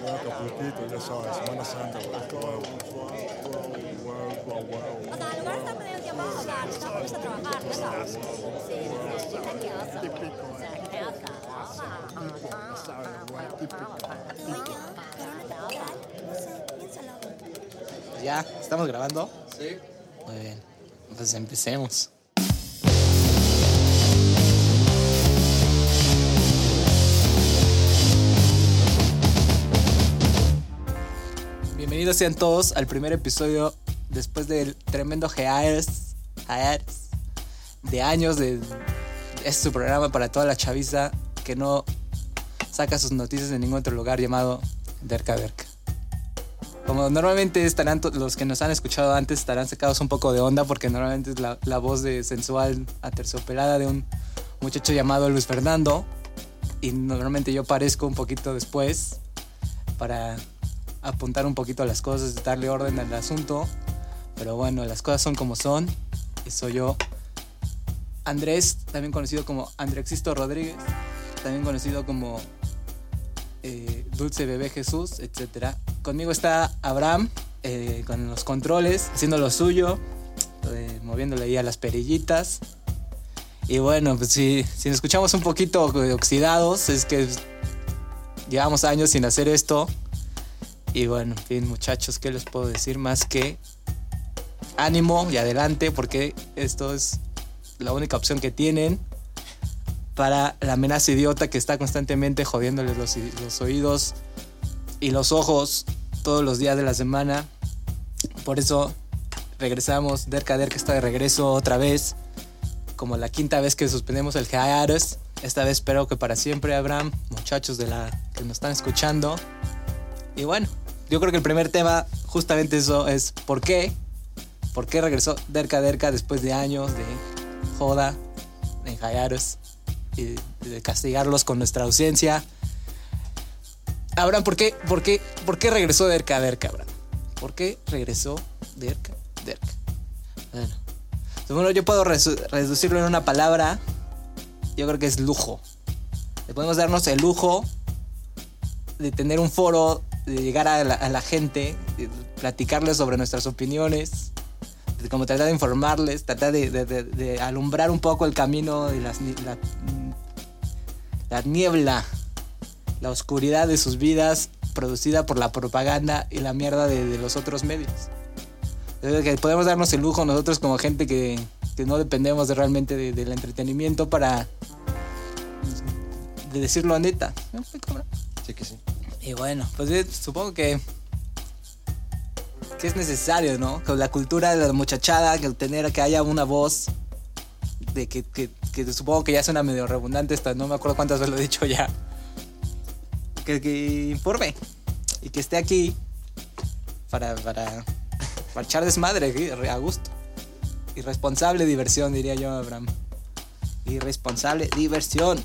Bueno, Caputito, ya sabes, Semana Santa, wow, wow, wow, wow, wow. O sea, en lugar de estar perdiendo tiempo, o sea, necesitamos ponerse a trabajar, ya sabes. Sí, sí, sí, Típico, ¿Ya? ¿Estamos grabando? Sí. Muy bien. Pues empecemos. Bienvenidos sean todos al primer episodio después del tremendo hiatus, hiatus de años de este su programa para toda la chaviza que no saca sus noticias en ningún otro lugar llamado Derka Derka. Como normalmente estarán los que nos han escuchado antes estarán sacados un poco de onda porque normalmente es la, la voz de sensual aterciopelada de un muchacho llamado Luis Fernando y normalmente yo parezco un poquito después para apuntar un poquito a las cosas, darle orden al asunto. Pero bueno, las cosas son como son y soy yo Andrés, también conocido como Andrexisto Rodríguez, también conocido como eh, Dulce Bebé Jesús, etc. Conmigo está Abraham eh, con los controles, haciendo lo suyo, eh, moviéndole ahí a las perillitas. Y bueno, pues si, si nos escuchamos un poquito oxidados, es que llevamos años sin hacer esto. Y bueno, en fin, muchachos, ¿qué les puedo decir más que ánimo y adelante? Porque esto es la única opción que tienen para la amenaza idiota que está constantemente jodiéndoles los, los oídos y los ojos todos los días de la semana. Por eso regresamos, Derka Derka está de regreso otra vez, como la quinta vez que suspendemos el hiatus. Esta vez espero que para siempre, Abraham, muchachos de la que nos están escuchando. Y bueno, yo creo que el primer tema, justamente eso es ¿por qué? ¿Por qué regresó Derka Derka después de años de joda, de hiatus y de castigarlos con nuestra ausencia? Abraham, ¿por qué, por qué, por qué regresó Derka Derka, Abraham? ¿Por qué regresó Derka Derka? Bueno, bueno yo puedo reducirlo en una palabra. Yo creo que es lujo. Le podemos darnos el lujo de tener un foro, de llegar a la, gente, platicarles sobre nuestras opiniones, como tratar de informarles, tratar de, alumbrar un poco el camino de las la, la niebla, la oscuridad de sus vidas producida por la propaganda y la mierda de, los otros medios. Que podemos darnos el lujo nosotros como gente que, que no dependemos de realmente de- del entretenimiento para de decirlo neta. Sí que sí. Y bueno, pues supongo que que es necesario, ¿no? Con la cultura de la muchachada, que tener que haya una voz de que, que, supongo que ya suena medio redundante, esta, no me acuerdo cuántas veces lo he dicho ya. Que, informe y que esté aquí para, para, para echar desmadre a gusto. Irresponsable diversión, diría yo, Abraham. Irresponsable diversión.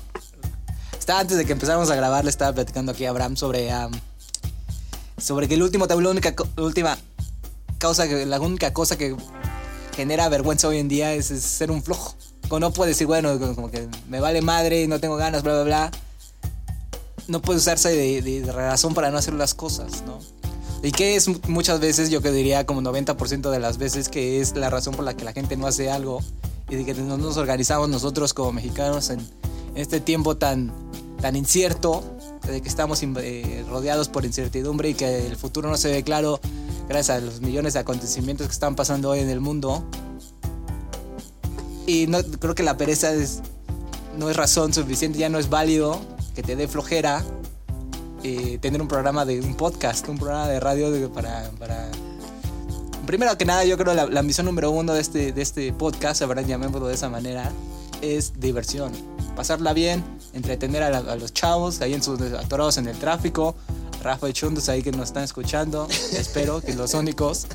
Estaba antes de que empezáramos a grabar, le estaba platicando aquí a Abraham sobre, am, sobre que el último tabú, la única, la última causa, la única cosa que genera vergüenza hoy en día es, es ser un flojo. Como no puedes decir, bueno, como que me vale madre, no tengo ganas, bla, bla, bla. No puede usarse de, de- de razón para no hacer las cosas, ¿no? Y que es mu- muchas veces, yo que diría como 90% de las veces, que es la razón por la que la gente no hace algo y de que no nos organizamos nosotros como mexicanos en, en este tiempo tan, tan incierto, de que estamos eh, rodeados por incertidumbre y que el futuro no se ve claro gracias a los millones de acontecimientos que están pasando hoy en el mundo. Y no, creo que la pereza es, no es razón suficiente, ya no es válido que te dé flojera eh, tener un programa de un podcast, un programa de radio para... Primero que nada, yo creo la, la misión número uno de este, de este podcast, habrán llamémoslo de esa manera, es diversión. Pasarla bien, entretener a, la- a los chavos ahí en sus atorados en el tráfico, Rafa y Chundos ahí que nos están escuchando, espero que los únicos,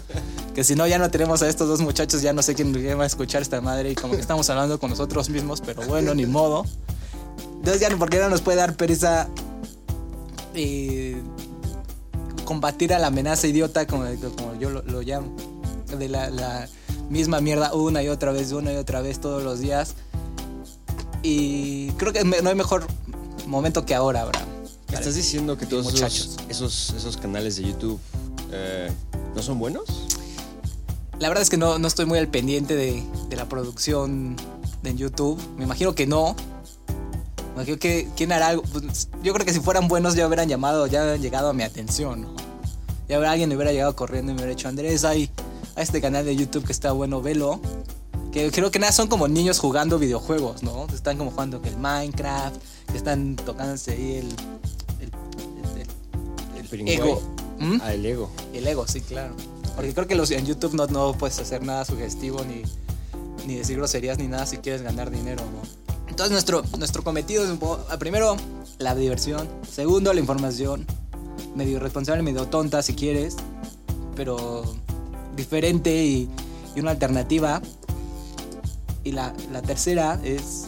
que si no ya no tenemos a estos dos muchachos, ya no sé quién va a escuchar esta madre y como que estamos hablando con nosotros mismos, pero bueno, ni modo. Entonces ya no, porque no nos puede dar pereza eh, combatir a la amenaza idiota, como, como yo lo, lo llamo, de la, la misma mierda una y otra vez, una y otra vez todos los días. Y creo que no hay mejor momento que ahora, Abraham, ¿Estás diciendo que todos esos, esos, esos canales de YouTube eh, no son buenos? La verdad es que no, no estoy muy al pendiente de, de la producción en YouTube. Me imagino que no. Me imagino que quién hará algo. Pues, yo creo que si fueran buenos ya hubieran llamado, ya hubieran llegado a mi atención. ¿no? Ya alguien me hubiera llegado corriendo y me hubiera dicho, Andrés, hay a este canal de YouTube que está bueno, velo. Que creo que nada, son como niños jugando videojuegos, ¿no? Están como jugando que el Minecraft, que están tocándose ahí el, el, el- el Piringuay. ego. ¿Mm? Ah, el ego. El ego, sí, claro. Porque creo que los, en YouTube no, no puedes hacer nada sugestivo ni, ni decir groserías ni nada si quieres ganar dinero, ¿no? Entonces nuestro, nuestro cometido es un poco, ah, primero, la diversión. Segundo, la información. Medio irresponsable, medio tonta si quieres. Pero diferente y, y una alternativa. Y la, tercera es,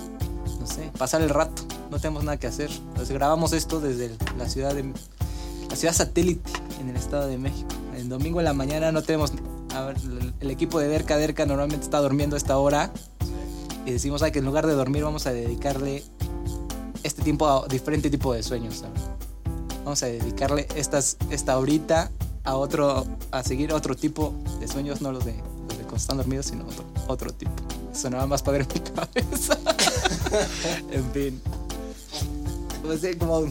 no sé, pasar el rato. No tenemos nada que hacer. Entonces grabamos esto desde la ciudad de, la ciudad satélite en el Estado de México. El domingo en la mañana no tenemos. El, equipo de Derca Derca normalmente está durmiendo a esta hora. Y decimos "Ay, que en lugar de dormir vamos a dedicarle este tiempo a diferente tipo de sueños. Vamos a dedicarle estas, esta horita a otro, a seguir otro tipo de sueños, no los de, los de cuando están dormidos, sino otro, otro tipo. Sonaba más padre en mi cabeza. en fin. Pues sí, como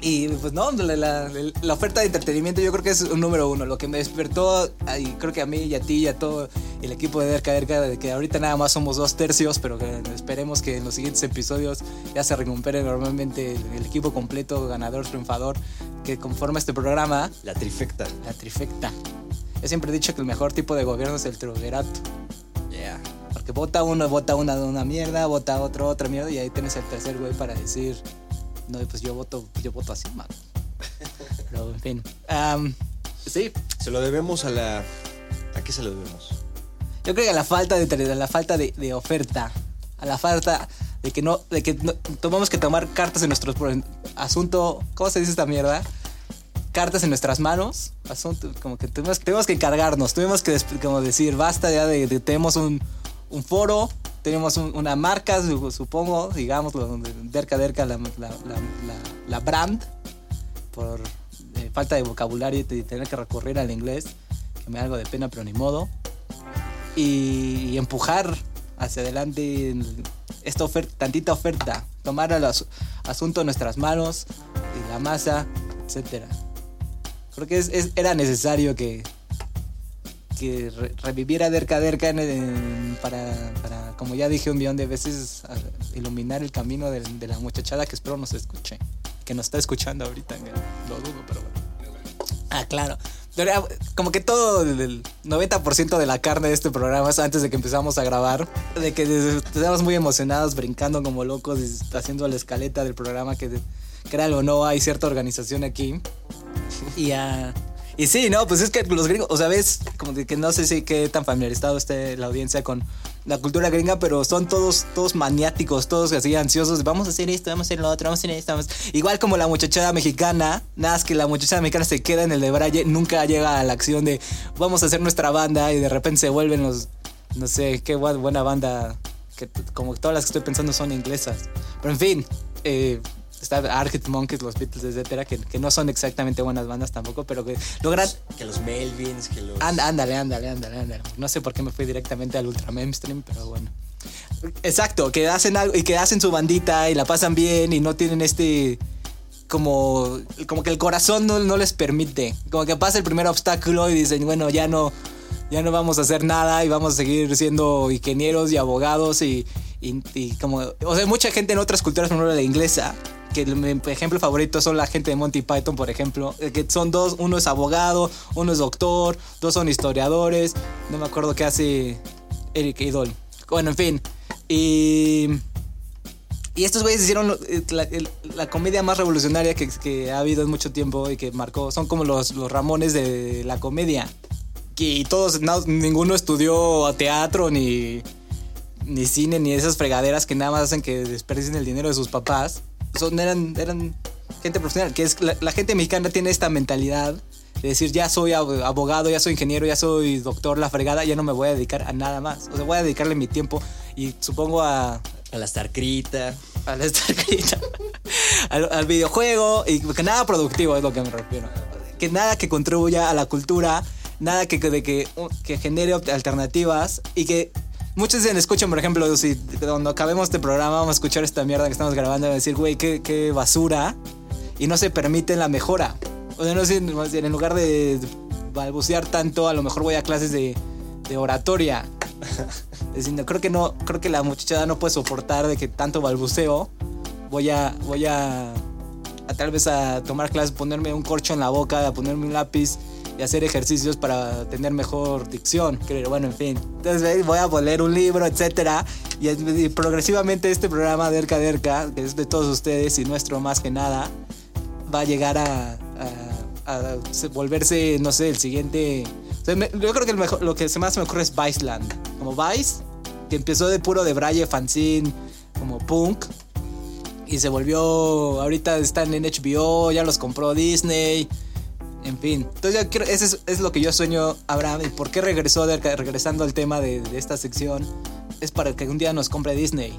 y pues no, la, la- la oferta de entretenimiento yo creo que es un número uno. Lo que me despertó, y creo que a mí y a ti y a todo el equipo de Derca Derca, de que ahorita nada más somos dos tercios, pero que esperemos que en los siguientes episodios ya se recupere normalmente el, el equipo completo, ganador, triunfador, que conforma este programa, La trifecta. la trifecta. Yo siempre he dicho que el mejor tipo de gobierno es el triunvirato. Porque vota uno, vota una, una mierda, vota otro, otra mierda, y ahí tienes el tercer güey para decir, no, pues yo voto, yo voto así, man. Pero en fin. Am, sí, Se lo debemos a la. ¿A qué se lo debemos? yo creo que a la falta de tele- a la falta de, de oferta, a la falta de que no, de que no, tomamos que tomar cartas en nuestro asunto, ¿cómo se dice esta mierda? Cartas en nuestras manos, asunto, como que tenemos, tenemos que encargarnos, tuvimos que como decir, basta ya de, de- tenemos un, un foro, tenemos un- una marca, su- supongo, digamos, donde Derca Derca, la, la, la, la- brand, por eh, falta de vocabulario y tener que recurrir al inglés, que me da algo de pena, pero ni modo y, empujar hacia adelante el- esta oferta, tantita oferta, tomar el asu- asunto en nuestras manos, y la masa, etcétera. Creo que era necesario que, que re- reviviera Derca Derca en- en- para, para, como ya dije un millón de veces, a- iluminar el camino de, de la muchachada que espero nos escuche, que nos está escuchando ahorita, lo dudo, pero bueno. Ah, claro. Era como que todo el- el 90% de la carne de este programa es antes de que empezamos a grabar. De que estábamos muy emocionados, brincando como locos, haciendo la escaleta del programa, que créalo o no, hay cierta organización aquí. Y, ah, y sí, no, pues es que los gringos, o sea, ves, como que no sé si qué tan familiarizado esté la audiencia con la cultura gringa, pero son todos, todos maniáticos, todos así ansiosos. Vamos a hacer esto, vamos a hacer lo otro, vamos a hacer esto. Vamos... Igual como la muchachada mexicana, nada más que la muchachada mexicana se queda en el de Braille, nunca llega a la acción de vamos a hacer nuestra banda y de repente se vuelven los, no sé, qué bu- buena banda, que como todas las que estoy pensando son inglesas. Pero en fin, eh, está Arctic Monkeys, los Beatles, etcétera, que, que no son exactamente buenas bandas tampoco, pero que logran Que los Melvins, que los. And- ándale, ándale, ándale, ándale. No sé por qué me fui directamente al ultra mainstream, pero bueno. Exacto, que hacen algo y que hacen su bandita y la pasan bien y no tienen este como como que el corazón no, no les permite. Como que pasa el primer obstáculo y dicen, bueno, ya no ya no vamos a hacer nada y vamos a seguir siendo ingenieros y abogados y, y- como o sea, mucha gente en otras culturas, por ejemplo la inglesa, que mi ejemplo favorito son la gente de Monty Python, por ejemplo, eh, que son dos, uno es abogado, uno es doctor, dos son historiadores, no me acuerdo qué hace Eric Idol. Bueno, en fin. Y y estos güeyes hicieron eh, la, la comedia más revolucionaria que, que ha habido en mucho tiempo y que marcó. Son como los, los Ramones de la comedia. Y todos, no, ninguno estudió teatro ni, ni cine ni esas fregaderas que nada más hacen que desperdicien el dinero de sus papás. Son, eran, eran gente profesional. Que es, la, la gente mexicana tiene esta mentalidad de decir, ya soy ab- abogado, ya soy ingeniero, ya soy doctor, la fregada, ya no me voy a dedicar a nada más. O sea, voy a dedicarle mi tiempo y supongo a, A la Starcrita. a la Starcrita. al, al videojuego y que nada productivo es lo que me refiero. Que nada que contribuya a la cultura, nada que, que- de que, que genere alternativas y que muchos dicen, escuchan, por ejemplo, si cuando acabemos este programa vamos a escuchar esta mierda que estamos grabando y decir, güey, qué, qué basura y no se permite la mejora. O sea, no sé, en lugar de balbucear tanto, a lo mejor voy a clases de, de oratoria. Diciendo, creo que no, creo que la muchachada no puede soportar de que tanto balbuceo. Voy a, voy a, a tal vez a tomar clases, ponerme un corcho en la boca, a ponerme un lápiz y hacer ejercicios para tener mejor dicción. Creo, bueno, en fin. Entonces voy a poner un libro, etcétera. Y, y progresivamente este programa de Erca Derca, que es de todos ustedes y nuestro más que nada, va a llegar a, a- a se- volverse, no sé, el siguiente. o sea, me- yo creo que el mejor, lo que más me ocurre es Viceland. Como Vice, que empezó de puro de Braille, fanzine, como punk. Y se volvió. Ahorita están en HBO, ya los compró Disney. En fin. Entonces, yo quiero- ese es, es lo que yo sueño, Abraham. ¿Y por qué regresó, de- regresando al tema de, de esta sección? Es para que un día nos compre Disney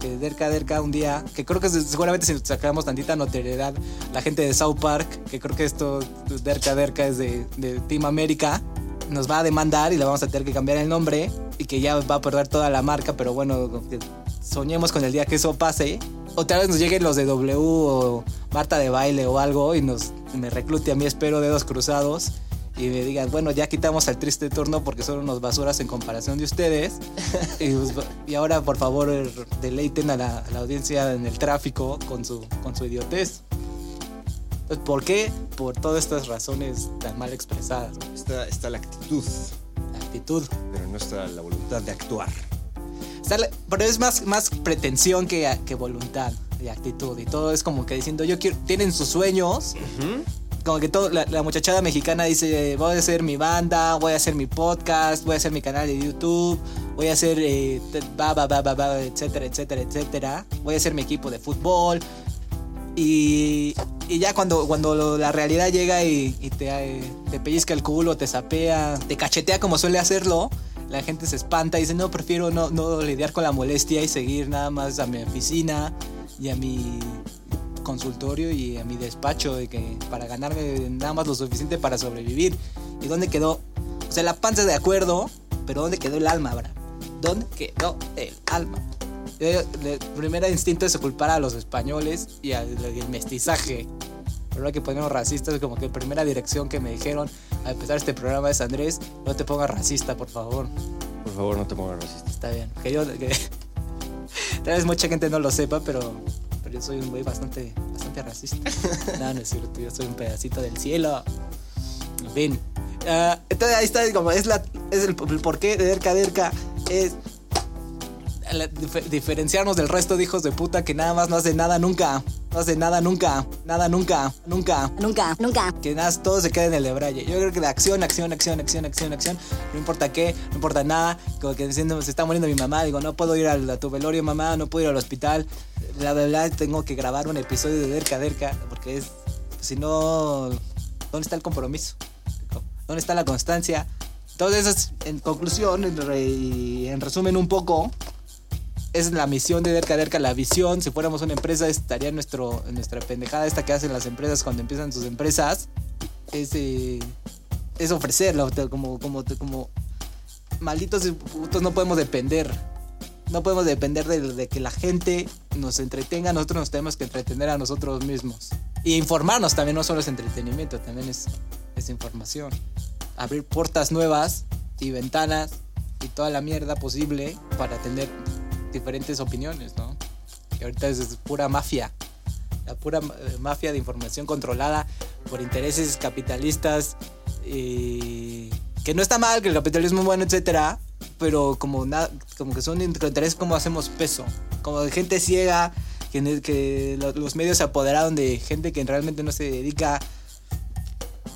que Derka Derka un día, que creo que se- seguramente si sacamos tantita notoriedad, la gente de South Park, que creo que esto, Derka Derka es de, de Team América, nos va a demandar y le vamos a tener que cambiar el nombre y que ya va a perder toda la marca, pero bueno, soñemos con el día que eso pase. O tal vez nos lleguen los de W o Marta de baile o algo y nos me reclute a mí, espero, dedos cruzados. Y me digan, bueno, ya quitamos al triste turno porque son unos basuras en comparación de ustedes. y, pues, y ahora, por favor, deleiten a la, a la audiencia en el tráfico con su, con su idiotez. Pues, ¿Por qué? Por todas estas razones tan mal expresadas. Está, está la actitud, La actitud. pero no está la voluntad de actuar. La- pero es más, más pretensión que, que voluntad y actitud. Y todo es como que diciendo, yo quiero, tienen sus sueños. Como que todo, la, la muchachada mexicana dice, voy a hacer mi banda, voy a hacer mi podcast, voy a hacer mi canal de YouTube, voy a hacer, eh, ba, ba, ba, etcétera, etcétera, etcétera. Voy a hacer mi equipo de fútbol. Y, y ya cuando, cuando lo- la realidad llega y, y te, eh, te pellizca el culo, te sapea, te cachetea como suele hacerlo, la gente se espanta y dice, no, prefiero no, lidiar con la molestia y seguir nada más a mi oficina y a mi consultorio y a mi despacho de que para ganarme nada más lo suficiente para sobrevivir. ¿Y dónde quedó? O sea, la panza de acuerdo, pero ¿dónde quedó el alma, Abraham? ¿Dónde quedó el alma? El primer instinto es culpar a los españoles y al mestizaje. Ahora que ponemos racistas, como que la primera dirección que me dijeron al empezar este programa es Andrés, no te pongas racista, por favor. Por favor, no te pongas racista. Está bien. Que yo, que- tal vez mucha gente no lo sepa, pero, pero yo soy un güey bastante, bastante racista. no, no es cierto, yo soy un pedacito del cielo. En fin. Ah, entonces ahí está, como es, la, es el, el porqué de Derka Derka. Es la- dif- diferenciarnos del resto de hijos de puta que nada más no hace nada nunca. No hace nada nunca. Nada nunca. Nunca Nunca, nunca. que nada, todo se queda en el de Braille. Yo creo que la acción, acción, acción, acción, acción, acción, no importa qué, no importa nada, como que diciendo se está muriendo mi mamá, digo, no puedo ir al, a tu velorio, mamá, no puedo ir al hospital, bla, bla, tengo que grabar un episodio de Derka Derka, porque es, si no, ¿dónde está el compromiso? ¿Dónde está la constancia? Entonces, es, en conclusión, en, re- y en resumen un poco, es la misión de Derka Derka, la visión. Si fuéramos una empresa, estaría nuestro, nuestra pendejada esta que hacen las empresas cuando empiezan sus empresas. Es, eh, es ofrecerlo, como, como, como malditos putos no podemos depender. No podemos depender de, de que la gente nos entretenga, nosotros nos tenemos que entretener a nosotros mismos. Y informarnos también, no solo es entretenimiento, también es, es información. Abrir puertas nuevas y ventanas y toda la mierda posible para tener diferentes opiniones, ¿no? Que ahorita es, pura mafia. La pura eh, mafia de información controlada por intereses capitalistas. que no está mal, que el capitalismo es bueno, etcétera. Pero como, nada como que son intereses como hacemos peso. Como de gente ciega. Que, que lo- los medios se apoderaron de gente que realmente no se dedica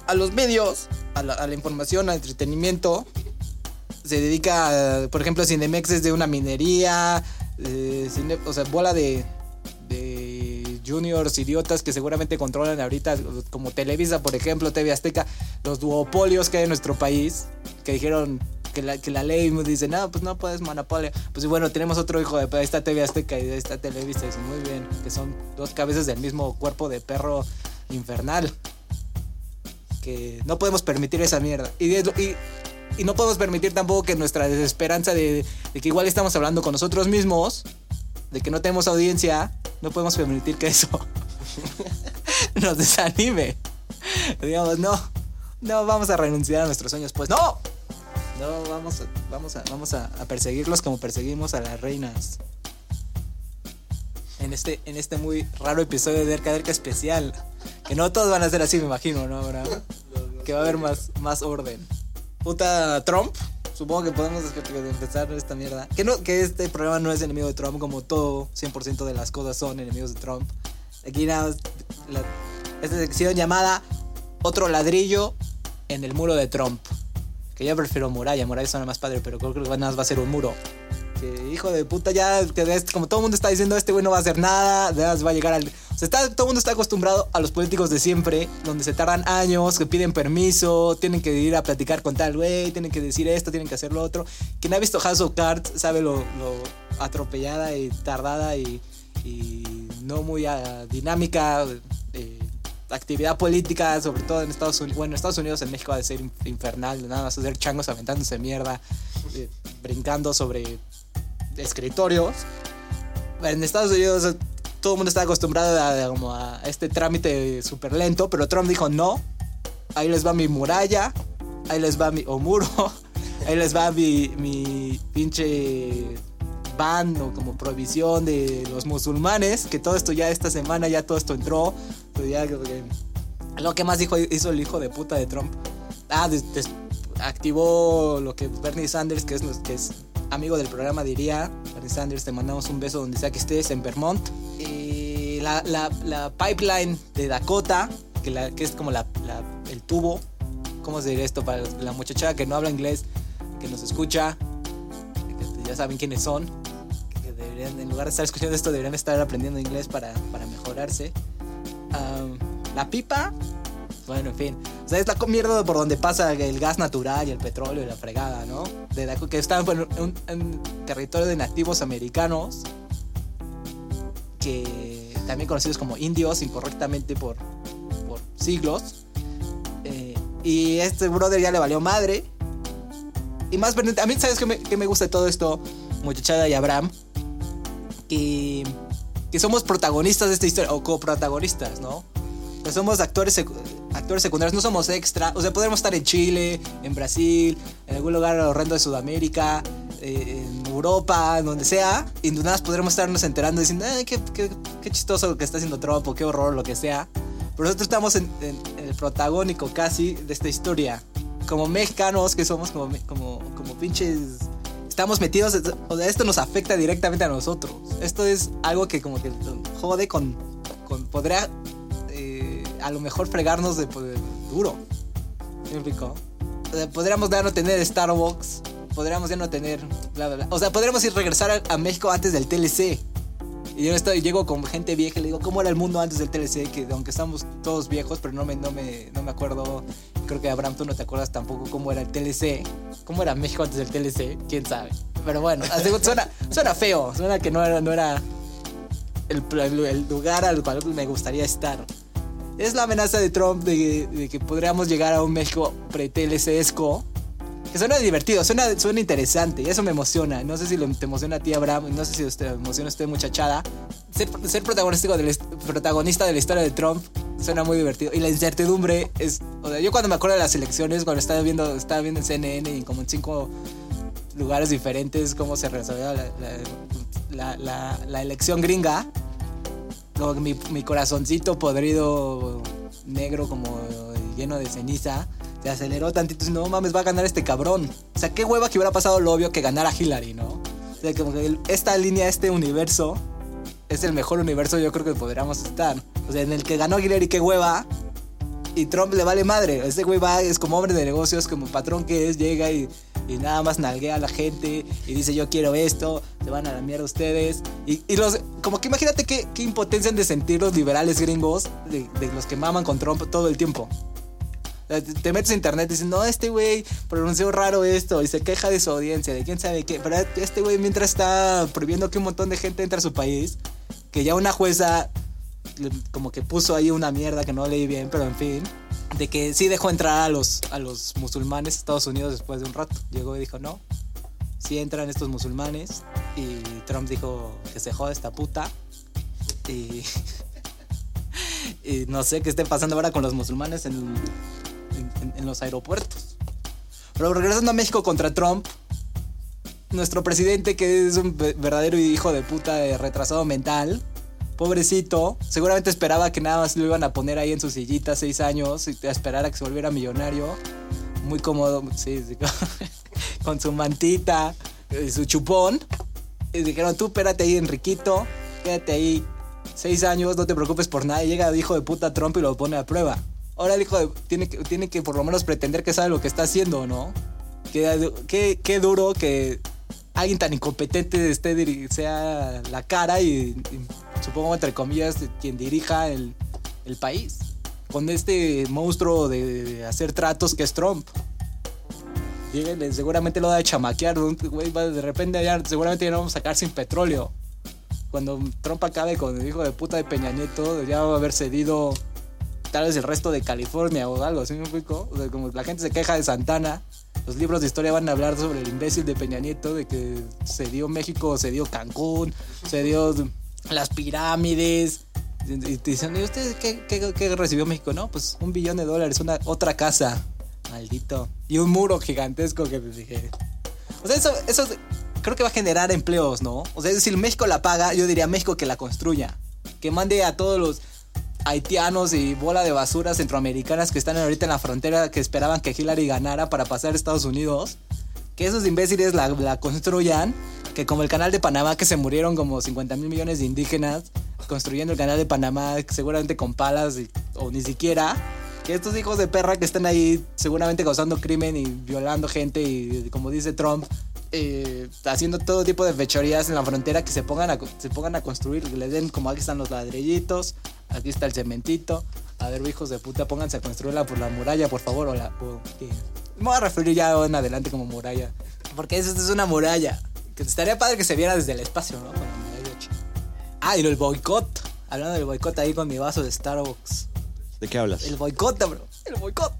a los medios, a la, a la información, al entretenimiento se dedica, a, por ejemplo, Cinemex es de una minería, eh, o sea, bola de, de juniors idiotas que seguramente controlan ahorita, como Televisa, por ejemplo, TV Azteca, los duopolios que hay en nuestro país, que dijeron que la, que la ley dice, no, pues no puedes monopolio. Pues bueno, tenemos otro hijo de está TV Azteca y ahí está Televisa. Y dicen, muy bien, que son dos cabezas del mismo cuerpo de perro infernal. Que no podemos permitir esa mierda. Y, y, y no podemos permitir tampoco que nuestra desesperanza de, de que igual estamos hablando con nosotros mismos, de que no tenemos audiencia, no podemos permitir que eso nos desanime. Digamos, no, no vamos a renunciar a nuestros sueños, pues no. No, vamos, a- vamos, a, vamos a, a perseguirlos como perseguimos a las reinas. En este, en este muy raro episodio de Derka especial. Que no todos van a ser así, me imagino, ¿no? Que va a haber más, más orden. Puta Trump. Supongo que podemos empezar esta mierda. Que, no, que este programa no es enemigo de Trump, como todo 100% de las cosas son enemigos de Trump. Aquí nada más la- esta sección llamada Otro ladrillo en el muro de Trump. Que yo prefiero muralla, muralla suena más padre, pero creo que nada más va a ser un muro. Que hijo de puta, ya, como todo el mundo está diciendo, este güey no va a hacer nada, nada va a llegar al. O sea, está, todo el mundo está acostumbrado a los políticos de siempre, donde se tardan años, que piden permiso, tienen que ir a platicar con tal güey, tienen que decir esto, tienen que hacer lo otro. Quien ha visto House of Cards sabe lo, lo atropellada y tardada y, y no muy ah, dinámica. eh, actividad política, sobre todo en Estados Unidos, bueno, en Estados Unidos, en México va a ser in- infernal, nada más hacer changos aventándose mierda, eh, brincando sobre escritorios. En Estados Unidos todo el mundo está acostumbrado a, este trámite súper lento, pero Trump dijo no, ahí les va mi muralla, ahí les va mi o muro, ahí les va mi, pinche ban o como prohibición de los musulmanes, que todo esto ya esta semana ya todo esto entró, que- lo que más dijo hizo el hijo de puta de Trump. Ah, activó lo que Bernie Sanders, que es, que es amigo del programa, diría. Bernie Sanders, te mandamos un beso donde sea que estés, en Vermont. Y la, pipeline de Dakota, que, es como el tubo. ¿Cómo se diría esto para la muchacha que no habla inglés, que nos escucha? Que ya saben quiénes son. Deberían, en lugar de estar escuchando esto, deberían estar aprendiendo inglés para, para mejorarse. La pipa, bueno, en fin. O sea, es la mierda por donde pasa el gas natural y el petróleo y la fregada, ¿no? De la- que están en un, territorio de nativos americanos que también conocidos como indios incorrectamente por, por siglos. Eh, y este brother ya le valió madre. Y más, a mí, ¿sabes qué me, qué me gusta de todo esto, muchachada y Abraham? Que, que somos protagonistas de esta historia, o coprotagonistas, ¿no? Que somos actores, actores secundarios, no somos extra. O sea, podremos estar en Chile, en Brasil, en algún lugar horrendo de Sudamérica, eh, en Europa, en donde sea, y nada más podremos estarnos enterando diciendo, "Ay, qué, qué- qué chistoso lo que está haciendo Trump, o qué horror, lo que sea. Pero nosotros estamos en, en- en el protagónico casi de esta historia. Como mexicanos que somos, como, como, como pinches estamos metidos, o sea, esto nos afecta directamente a nosotros. Esto es algo que como que jode con, con podría a lo mejor fregarnos de, de duro. ¿Me explico? O sea, podríamos ya no tener Starbucks, podríamos ya no tener bla, bla, bla. O sea, podríamos ir regresar a, a México antes del TLC. Y yo estoy, llego con gente vieja y le digo, ¿cómo era el mundo antes del TLC? Que aunque estamos todos viejos, pero no me, no me, no me acuerdo. Creo que Abraham, tú no te acuerdas tampoco cómo era el TLC. ¿Cómo era México antes del TLC? ¿Quién sabe? Pero bueno, suena, suena feo. Suena que no era, no era el- el lugar al cual me gustaría estar. Es la amenaza de Trump de, de que podríamos llegar a un México pre-TLC-esco. Que suena divertido, suena, suena interesante y eso me emociona. No sé si lo- te emociona a ti, Abraham, no sé si te emociona a usted, muchachada. Ser, ser protagonista, de la, hist- protagonista de la historia de Trump suena muy divertido. Y la incertidumbre es... O sea, yo cuando me acuerdo de las elecciones, cuando estaba viendo, estaba viendo en CNN y como en cinco lugares diferentes cómo se resolvió la- la- la- la elección gringa, que mi, mi corazoncito podrido, negro, como lleno de ceniza, se aceleró tantito no mames, va a ganar este cabrón. O sea, qué hueva que hubiera pasado lo obvio que ganara Hillary, ¿no? O sea, como que esta línea, este universo, es el mejor universo yo creo que podríamos estar. O sea, en el que ganó Hillary, qué hueva. Y Trump le vale madre. Ese güey va, es como hombre de negocios, como patrón que es, llega y, y nada más nalguea a la gente y dice yo quiero esto, se van a la mierda ustedes. Y, y los, como que imagínate qué, qué impotencia han de sentir los liberales gringos, de, los que maman con Trump todo el tiempo. Te- Te metes a internet y dices, no, este güey pronunció raro esto y se queja de su audiencia, de quién sabe qué. Pero este güey mientras está prohibiendo que un montón de gente entre a su país, que ya una jueza como que puso ahí una mierda que no leí bien, pero en fin, de que sí dejó entrar a los, a los musulmanes a Estados Unidos después de un rato. Llegó y dijo, no, sí entran estos musulmanes. Y Trump dijo que se joda esta puta. Y, y no sé qué esté pasando ahora con los musulmanes en, en- en los aeropuertos. Pero regresando a México contra Trump, nuestro presidente, que es un ve- verdadero hijo de puta de retrasado mental, pobrecito, seguramente esperaba que nada más lo iban a poner ahí en su sillita seis años y a esperar a que se volviera millonario. Muy cómodo, sí, sí, con su mantita su chupón. Y dijeron, tú espérate ahí, Enriquito, quédate ahí seis años, no te preocupes por nada. Y llega el hijo de puta Trump y lo pone a prueba. Ahora el hijo de, tiene, que, tiene que por lo menos pretender que sabe lo que está haciendo, ¿no? Qué, qué, qué duro que alguien tan incompetente esté sea la cara y supongo entre comillas quien dirija el, el país. Con este monstruo de, hacer tratos que es Trump. Seguramente lo va a chamaquear, de repente seguramente ya no vamos a sacar sin petróleo. Cuando Trump acabe con el hijo de puta de Peña Nieto, ya va a haber cedido tal vez el resto de California o algo, ¿sí me explico? O sea, como la gente se queja de Santana, los libros de historia van a hablar sobre el imbécil de Peña Nieto, de que se dio México, se dio Cancún, se las pirámides. Y te dicen, ¿y usted qué, qué- recibió México? No, pues un billón de dólares, una otra casa. Maldito. Y un muro gigantesco que dije. O sea, eso, eso creo que va a generar empleos, ¿no? O sea, si México la paga, yo diría México que la construya. Que mande a todos los haitianos y bola de basura centroamericanas que están ahorita en la frontera que esperaban que Hillary ganara para pasar a Estados Unidos. Que esos imbéciles la, la construyan. Que como el canal de Panamá, que se murieron como 50 mil millones de indígenas construyendo el canal de Panamá, seguramente con palas y- o ni siquiera. Que estos hijos de perra que están ahí seguramente causando crimen y violando gente y como dice Trump, eh, haciendo todo tipo de fechorías en la frontera que se pongan a, se pongan a construir, que le den como aquí están los ladrillitos, aquí está el cementito. A ver, hijos de puta, pónganse a construirla por la muralla, por favor, o la... o- que- Me voy a referir ya en adelante como muralla. Porque eso es una muralla. Que estaría padre que se viera desde el espacio, ¿no? Con. Ah, y el boicot. Hablando del boicot ahí con mi vaso de Starbucks. ¿De qué hablas? El boicot, bro. El boicot.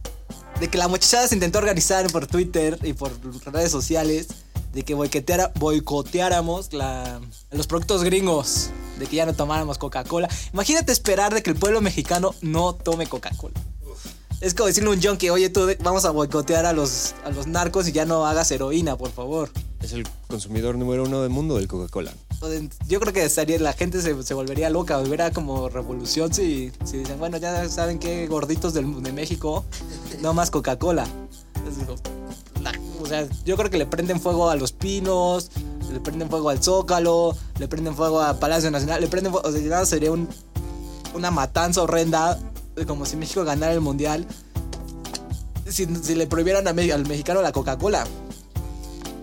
De que la muchachada se intentó organizar por Twitter y por redes sociales. De que boicoteáramos la, los productos gringos. De que ya no tomáramos Coca-Cola. Imagínate esperar de que el pueblo mexicano no tome Coca-Cola. Es como decirle a un junkie, oye, tú vamos a boicotear a los, a los narcos y ya no hagas heroína, por favor. Es el consumidor número uno del mundo del Coca-Cola. Yo creo que estaría, la gente se, se volvería loca, volvería como revolución si, si dicen, bueno, ya saben qué gorditos del- de México, no más Coca-Cola. O sea, yo creo que le prenden fuego a los pinos, le prenden fuego al Zócalo, le prenden fuego a Palacio Nacional, le prenden fuego, o sea, sería un, una matanza horrenda, como si México ganara el mundial, si, le prohibieran a al mexicano la Coca-Cola.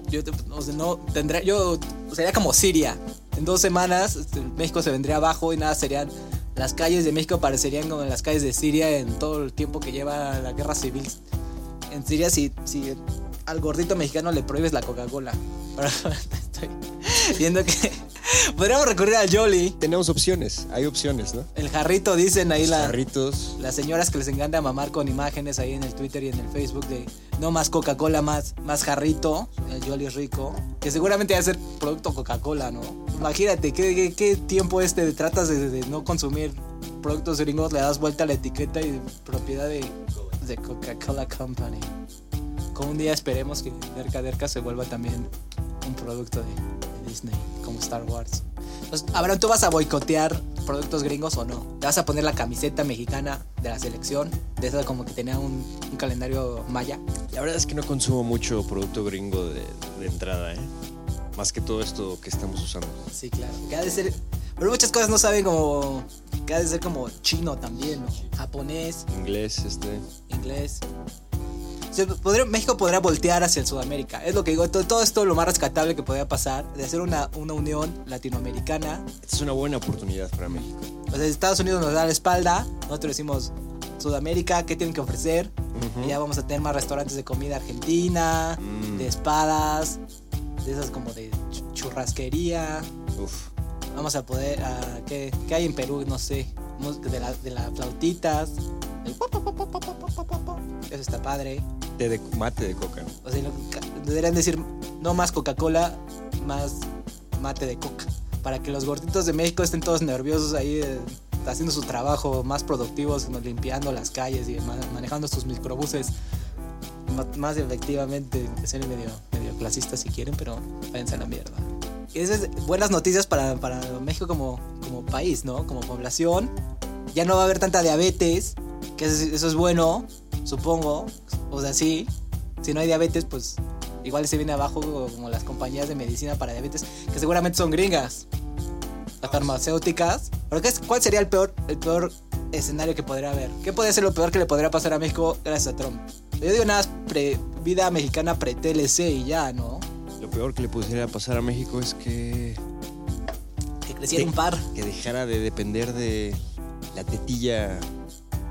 Yo, o no tendría, yo sería como Siria. En dos semanas este, México se vendría abajo y nada serían las calles de México parecerían como las calles de Siria en todo el tiempo que lleva la guerra civil. En Siria si, si al gordito mexicano le prohíbes la Coca-Cola. Pero estoy viendo que podríamos recurrir al Jolly. Tenemos opciones, hay opciones, ¿no? El jarrito dicen ahí la, Jarritos. las señoras que les encanta mamar con imágenes ahí en el Twitter y en el Facebook de no más Coca-Cola, más, más jarrito, el Jolly es rico, que seguramente va a ser producto Coca-Cola, ¿no? Imagínate, ¿qué, qué, qué tiempo este de tratas de, de no consumir productos gringos, le das vuelta a la etiqueta y propiedad de, de Coca-Cola Company. Como un día esperemos que Derka Derka se vuelva también un producto de Disney, como Star Wars. Entonces, Abraham, ¿tú vas a boicotear productos gringos o no? ¿Te vas a poner la camiseta mexicana de la selección? De esa como que tenía un, un calendario maya. La verdad es que no consumo mucho producto gringo de, de entrada, ¿eh? Más que todo esto que estamos usando. Sí, claro. Que ha de ser... Pero muchas cosas no saben como... Que ha de ser como chino también, ¿no? Japonés, Inglés, este. inglés. O sea, podría- México podría voltear hacia el Sudamérica. Es lo que digo. Todo, todo esto lo más rescatable que podría pasar. De hacer una, una unión latinoamericana. Esta es una buena oportunidad para México. O sea, Estados Unidos nos da la espalda. Nosotros decimos, Sudamérica, qué tienen que ofrecer. Y ya vamos a tener más restaurantes de comida argentina, Mm. de espadas, de esas como de ch- churrasquería. Uf. Vamos a poder, ah, ¿qué, qué hay en Perú? No sé, de, la, de las flautitas. Eso está padre. Té de mate de coca. O sea, deberían decir no más Coca-Cola, más mate de coca. Para que los gorditos de México estén todos nerviosos ahí eh, haciendo su trabajo, más productivos, limpiando las calles y manejando sus microbuses. M más efectivamente, ser medio, medio clasistas si quieren, pero váyanse a la mierda. Y esas es buenas noticias para, para México como, como país, ¿no? Como población. Ya no va a haber tanta diabetes que eso, es- bueno, supongo. O sea, sí. Si no hay diabetes, pues igual se viene abajo como las compañías de medicina para diabetes, que seguramente son gringas. Las farmacéuticas. Pero ¿qué es- ¿cuál sería el peor, el peor escenario que podría haber? ¿Qué podría ser lo peor que le podría pasar a México gracias a Trump? Yo digo nada pre- vida mexicana pre-TLC y ya, ¿no? Lo peor que le pudiera pasar a México es que, Que creciera Sí. un par. que dejara de depender de la tetilla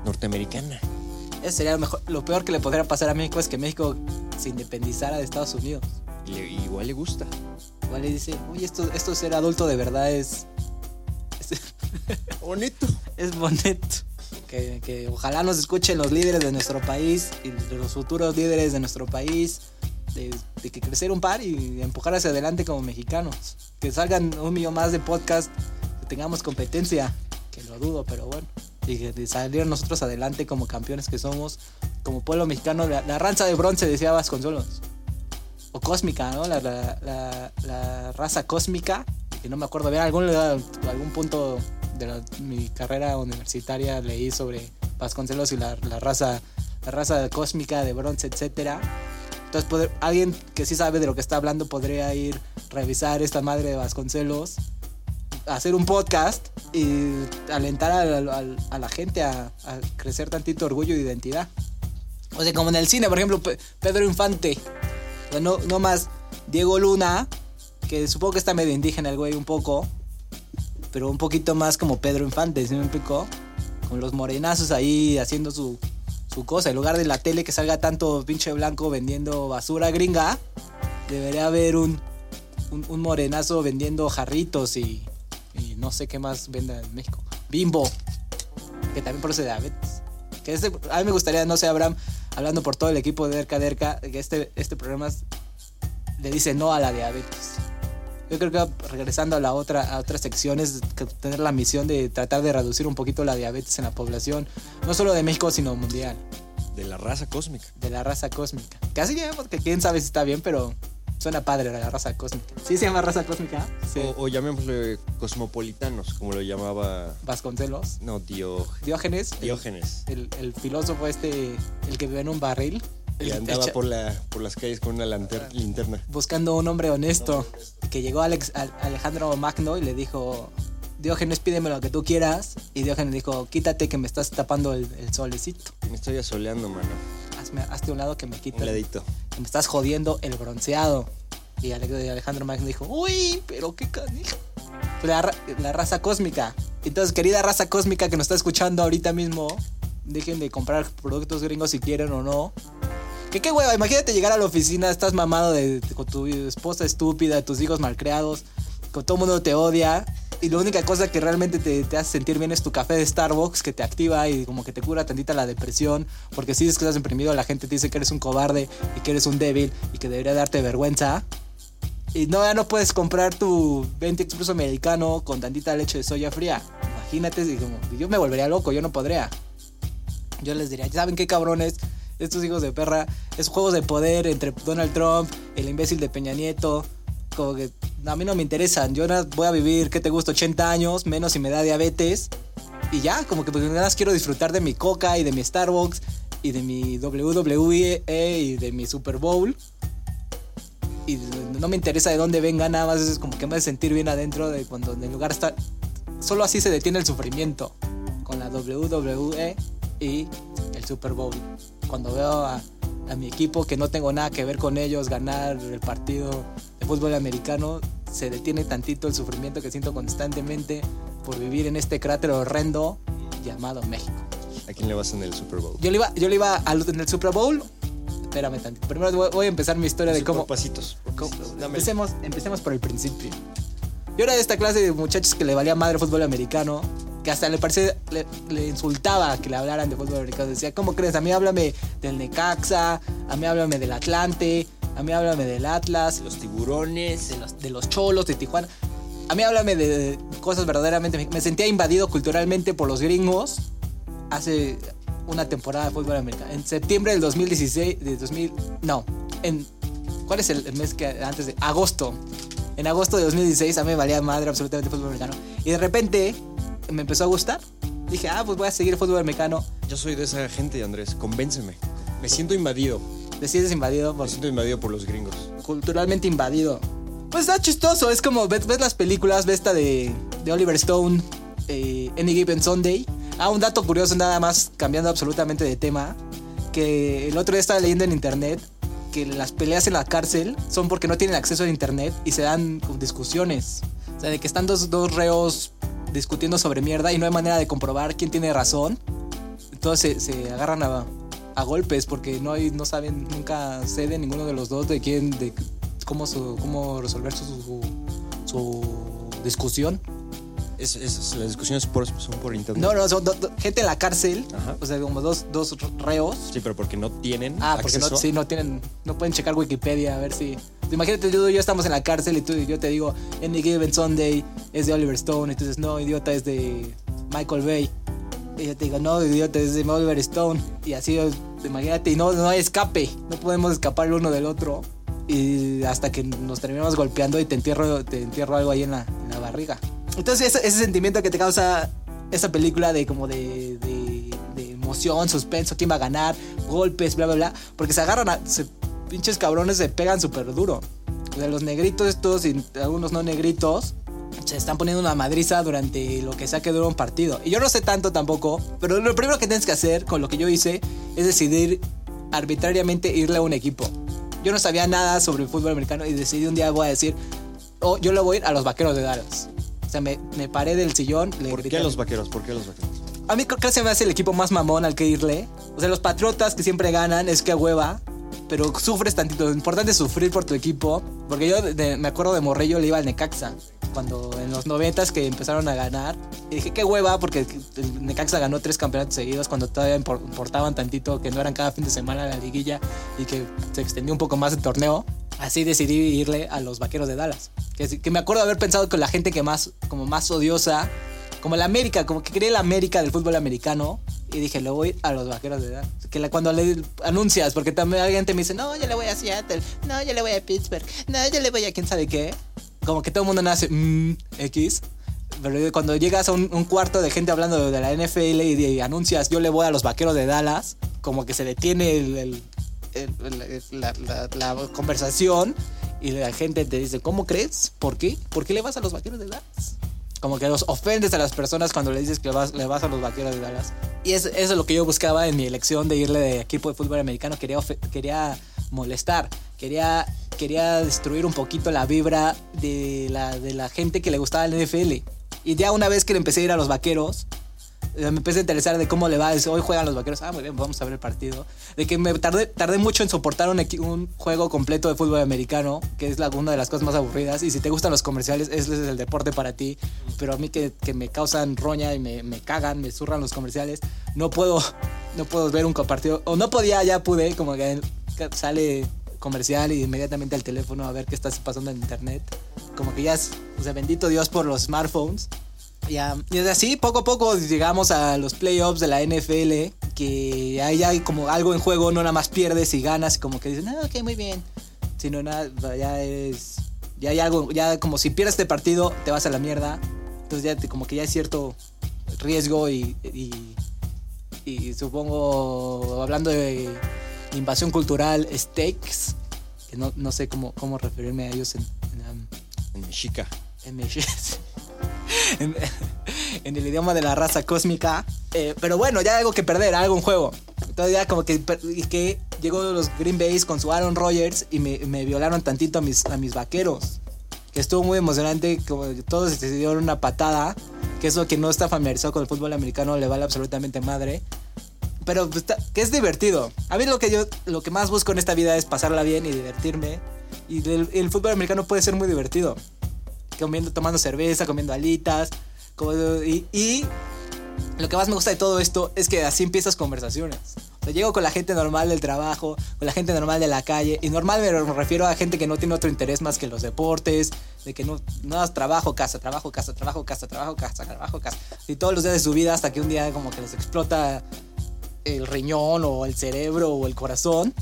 norteamericana. Eso sería lo, mejor, lo peor que le podría pasar a México es que México se independizara de Estados Unidos. Le- igual le gusta. Igual le dice, oye, esto, esto ser adulto de verdad es, es, Bonito. es bonito. Que, que ojalá nos escuchen los líderes de nuestro país y de los futuros líderes de nuestro país. De, de que crecer un par y empujar hacia adelante como mexicanos. Que salgan un millón más de podcast, que tengamos competencia, que lo dudo, pero bueno. Y salir nosotros adelante como campeones que somos, como pueblo mexicano. La, la ranza de bronce, decía Vasconcelos. O cósmica, ¿no? La, la, la, raza cósmica. Que no me acuerdo bien, algún, algún punto de mi carrera universitaria leí sobre Vasconcelos y la raza la raza cósmica de bronce, etcétera. Entonces, poder- alguien que sí sabe de lo que está hablando podría ir revisar esta madre de Vasconcelos, hacer un podcast y alentar al- al- a, la gente a, a crecer tantito orgullo e identidad. O sea, como en el cine, por ejemplo, Pe- Pedro Infante. No, no más Diego Luna, que supongo que está medio indígena el güey un poco, pero un poquito más como Pedro Infante, ¿sí me explicó? Con los morenazos ahí haciendo su, su cosa. En lugar de la tele que salga tanto pinche blanco vendiendo basura gringa, debería haber un, un morenazo vendiendo jarritos y, y no sé qué más venda en México. Bimbo, que también produce diabetes. Que este, a mí me gustaría, no sé, Abraham, hablando por todo el equipo de Derca Derca, que este, este programa es- le dice no a la diabetes. Yo creo que regresando a la otra a otras secciones, tener la misión de tratar de reducir un poquito la diabetes en la población, no solo de México, sino mundial, De la raza cósmica. de la raza cósmica. Casi vemos que quién sabe si está bien, pero suena padre la raza cósmica. ¿Sí se llama raza cósmica? Sí. O, o llamémosle cosmopolitanos, como lo llamaba. Vasconcelos, No, Dio, Diógenes, Diógenes. El, el filósofo este, el que vive en un barril. Y andaba por, la, por las calles con una lanter- linterna. buscando un hombre honesto. Que llegó Alex, a- Alejandro Magno y le dijo, Diógenes, pídeme lo que tú quieras. Y Diógenes dijo, quítate que me estás tapando el, el solecito. Me estoy asoleando, mano. Hazme, hazte un lado que me quita. Un ladito. que me estás jodiendo el bronceado. Y Ale- Alejandro Magno dijo, uy, pero qué canijo. La, ra- la raza cósmica. Entonces, querida raza cósmica que nos está escuchando ahorita mismo, dejen de comprar productos gringos si quieren o no. Que qué hueva, imagínate llegar a la oficina, estás mamado de, de- con tu esposa estúpida, tus hijos malcriados, con todo el mundo te odia. Y la única cosa que realmente te, te hace sentir bien es tu café de Starbucks que te activa y como que te cura tantita la depresión. Porque si dices que estás deprimido, la gente te dice que eres un cobarde y que eres un débil y que debería darte vergüenza. Y no, ya no puedes comprar tu 20 expreso americano con tantita leche de soya fría. Imagínate, si como, yo me volvería loco, yo no podría. Yo les diría, ¿saben qué cabrones? Estos hijos de perra, es juegos de poder entre Donald Trump, el imbécil de Peña Nieto. Como que a mí no me interesan. Yo voy a vivir, ¿qué te gusta? 80 años, menos si me da diabetes. Y ya, como que pues, nada más quiero disfrutar de mi coca y de mi Starbucks y de mi WWE y de mi Super Bowl. Y no me interesa de dónde venga, nada más es como que me hace sentir bien adentro de cuando en el lugar está. Solo así se detiene el sufrimiento. Con la WWE y el Super Bowl. Cuando veo a, a mi equipo que no tengo nada que ver con ellos ganar el partido fútbol americano, se detiene tantito el sufrimiento que siento constantemente por vivir en este cráter horrendo llamado México. ¿A quién le vas en el Super Bowl? Yo le iba, yo le iba al, en el Super Bowl. Espérame tantito. Primero voy, a empezar mi historia de cómo. por pasitos. por cómo- pasitos. Dame. empecemos, empecemos por el principio. Yo era de esta clase de muchachos que le valía madre fútbol americano. Que hasta le parecía, le, le insultaba que le hablaran de fútbol americano. Decía, ¿cómo crees? A mí háblame del Necaxa, a mí háblame del Atlante, a mí háblame del Atlas, Los tiburones. de los, de los cholos de Tijuana. A mí háblame de cosas verdaderamente. Me sentía invadido culturalmente por los gringos hace una temporada de fútbol americano. En septiembre del 2016, de 2000, no, en ¿cuál es el mes que antes de agosto? En agosto de 2016 a mí me valía madre absolutamente el fútbol americano y de repente me empezó a gustar. Dije, "Ah, pues voy a seguir el fútbol americano." Yo soy de esa gente, Andrés. Convénceme. Me siento invadido. Te sientes invadido por Me siento invadido por los gringos. culturalmente invadido. Pues está chistoso, es como ves, ves las películas, ves esta de, de Oliver Stone, eh, Any Given Sunday. Ah, un dato curioso, nada más cambiando absolutamente de tema, que el otro día estaba leyendo en internet que las peleas en la cárcel son porque no tienen acceso a internet y se dan discusiones. O sea, de que están dos, dos reos discutiendo sobre mierda y no hay manera de comprobar quién tiene razón. Entonces se, se agarran a, a golpes porque no hay, no saben, nunca ceden ninguno de los dos de quién, de cómo, su- cómo resolver su, su, su discusión. Es, es- las discusiones por- son por internet. No, no, son do- do- gente en la cárcel, Ajá. o sea, como dos, dos reos. Sí, pero porque no tienen Ah, porque acceso. no, sí, no tienen, no pueden checar Wikipedia a ver si. Imagínate, tú y yo estamos en la cárcel y tú y yo te digo, Any Given Sunday es de Oliver Stone, y tú dices, no, idiota, es de Michael Bay. Y yo te digo, no, idiota, es de Oliver Stone. Y así, imagínate, y no, no hay escape, no podemos escapar el uno del otro. Y hasta que nos terminamos golpeando y te entierro, te entierro algo ahí en la, barriga. Entonces, ese, sentimiento que te causa esa película de como de, emoción, suspenso, quién va a ganar, golpes, bla, bla, bla. Porque se agarran a. se- pinches cabrones se pegan súper duro. O los negritos estos y algunos no negritos se están poniendo una madriza durante lo que sea que dura un partido. Y yo no sé tanto tampoco, pero lo primero que tienes que hacer con lo que yo hice es decidir arbitrariamente irle a un equipo. Yo no sabía nada sobre el fútbol americano y decidí un día voy a decir, oh, yo le voy a ir a los vaqueros de Dallas. O sea, me, me paré del sillón. Le ¿Por grité qué a- los vaqueros? ¿Por qué los vaqueros? a mí creo que se me hace el equipo más mamón al que irle. O sea, los patriotas que siempre ganan es que hueva. Pero sufres tantito. Lo importante es sufrir por tu equipo. Porque yo de- de- me acuerdo de Morrillo le iba al Necaxa. Cuando en los noventas que empezaron a ganar. Y dije, qué hueva, porque el Necaxa ganó tres campeonatos seguidos cuando todavía impor- importaban tantito, que no eran cada fin de semana la liguilla y que se extendió un poco más el torneo. Así decidí irle a los vaqueros de Dallas. Que, que me acuerdo haber pensado que la gente que más, como más odiosa como la América, como que quería la América del fútbol americano. Y dije, le voy a los vaqueros de edad. Que la- cuando le anuncias, porque también alguien te me dice, no, yo le voy a Seattle, no, yo le voy a Pittsburgh, no, yo le voy a quién sabe qué. Como que todo el mundo nace, mmm, X. Pero cuando llegas a un, cuarto de gente hablando de la NFL y, y anuncias, yo le voy a los vaqueros de Dallas, como que se detiene la- la conversación y la gente te dice, ¿cómo crees? ¿Por qué? ¿Por qué le vas a los vaqueros de Dallas? Como que los ofendes a las personas cuando le dices que le vas a los vaqueros de Dallas. Y es- eso es lo que yo buscaba en mi elección de irle de equipo de fútbol americano. Quería, quería molestar, quería, quería destruir un poquito la vibra de la, de la gente que le gustaba el NFL. Y ya una vez que le empecé a ir a los vaqueros, me empecé a interesar de cómo le va. Hoy juegan los vaqueros. Ah, muy bien, vamos a ver el partido. De que me tardé, tardé mucho en soportar un, un juego completo de fútbol americano, que es la, una de las cosas más aburridas. Y si te gustan los comerciales, ese es el deporte para ti. Pero a mí que, que me causan roña y me, me cagan, me zurran los comerciales, no puedo, no puedo ver un partido. O no podía, ya pude, como que sale comercial y inmediatamente al teléfono a ver qué está pasando en internet. Como que ya es, o sea, bendito Dios por los smartphones. Ya, y así, poco a poco llegamos a los playoffs de la NFL, que ahí hay como algo en juego, no nada más pierdes y ganas, y como que dicen, ah, ok, muy bien. Sino nada, ya es, ya hay algo, ya como si pierdes este partido, te vas a la mierda. Entonces ya te- como que ya hay cierto riesgo y, y, y supongo, hablando de invasión cultural, stakes, que no, no sé cómo, cómo referirme a ellos en, en, um, En Mexica. en, mi- en- en el idioma de la raza cósmica. Eh, pero bueno, ya algo que perder, algo en juego. Entonces ya como que, que llegó los Green Bays con su Aaron Rodgers y me, me violaron tantito a mis, a mis vaqueros. Que estuvo muy emocionante, como todos se dieron una patada. Que eso que no está familiarizado con el fútbol americano le vale absolutamente madre. pero pues, que es divertido. A mí lo que yo lo que más busco en esta vida es pasarla bien y divertirme. Y el, el fútbol americano puede ser muy divertido. Comiendo, tomando cerveza, comiendo alitas. y, lo que más me gusta de todo esto es que así empiezas conversaciones. O llego con la gente normal del trabajo, con la gente normal de la calle. Y normal me refiero a gente que no tiene otro interés más que los deportes. De que no, no trabajo, casa, trabajo, casa, trabajo, casa, trabajo, casa, trabajo, casa. Y todos los días de su vida hasta que un día como que les explota el riñón o el cerebro o el corazón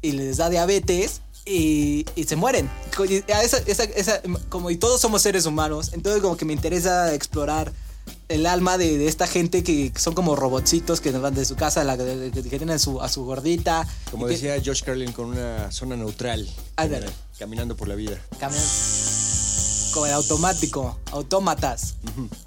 y les da diabetes y, y se mueren. Co- y a esa- esa- esa- como y todos somos seres humanos, entonces como que me interesa explorar el alma de, de esta gente que son como robotcitos que van de su casa, la, que tienen a su, a su gordita. Como y que decía Josh Carlin, con una zona neutral. Ándale. Caminando por la vida. caminan como en automático, autómatas.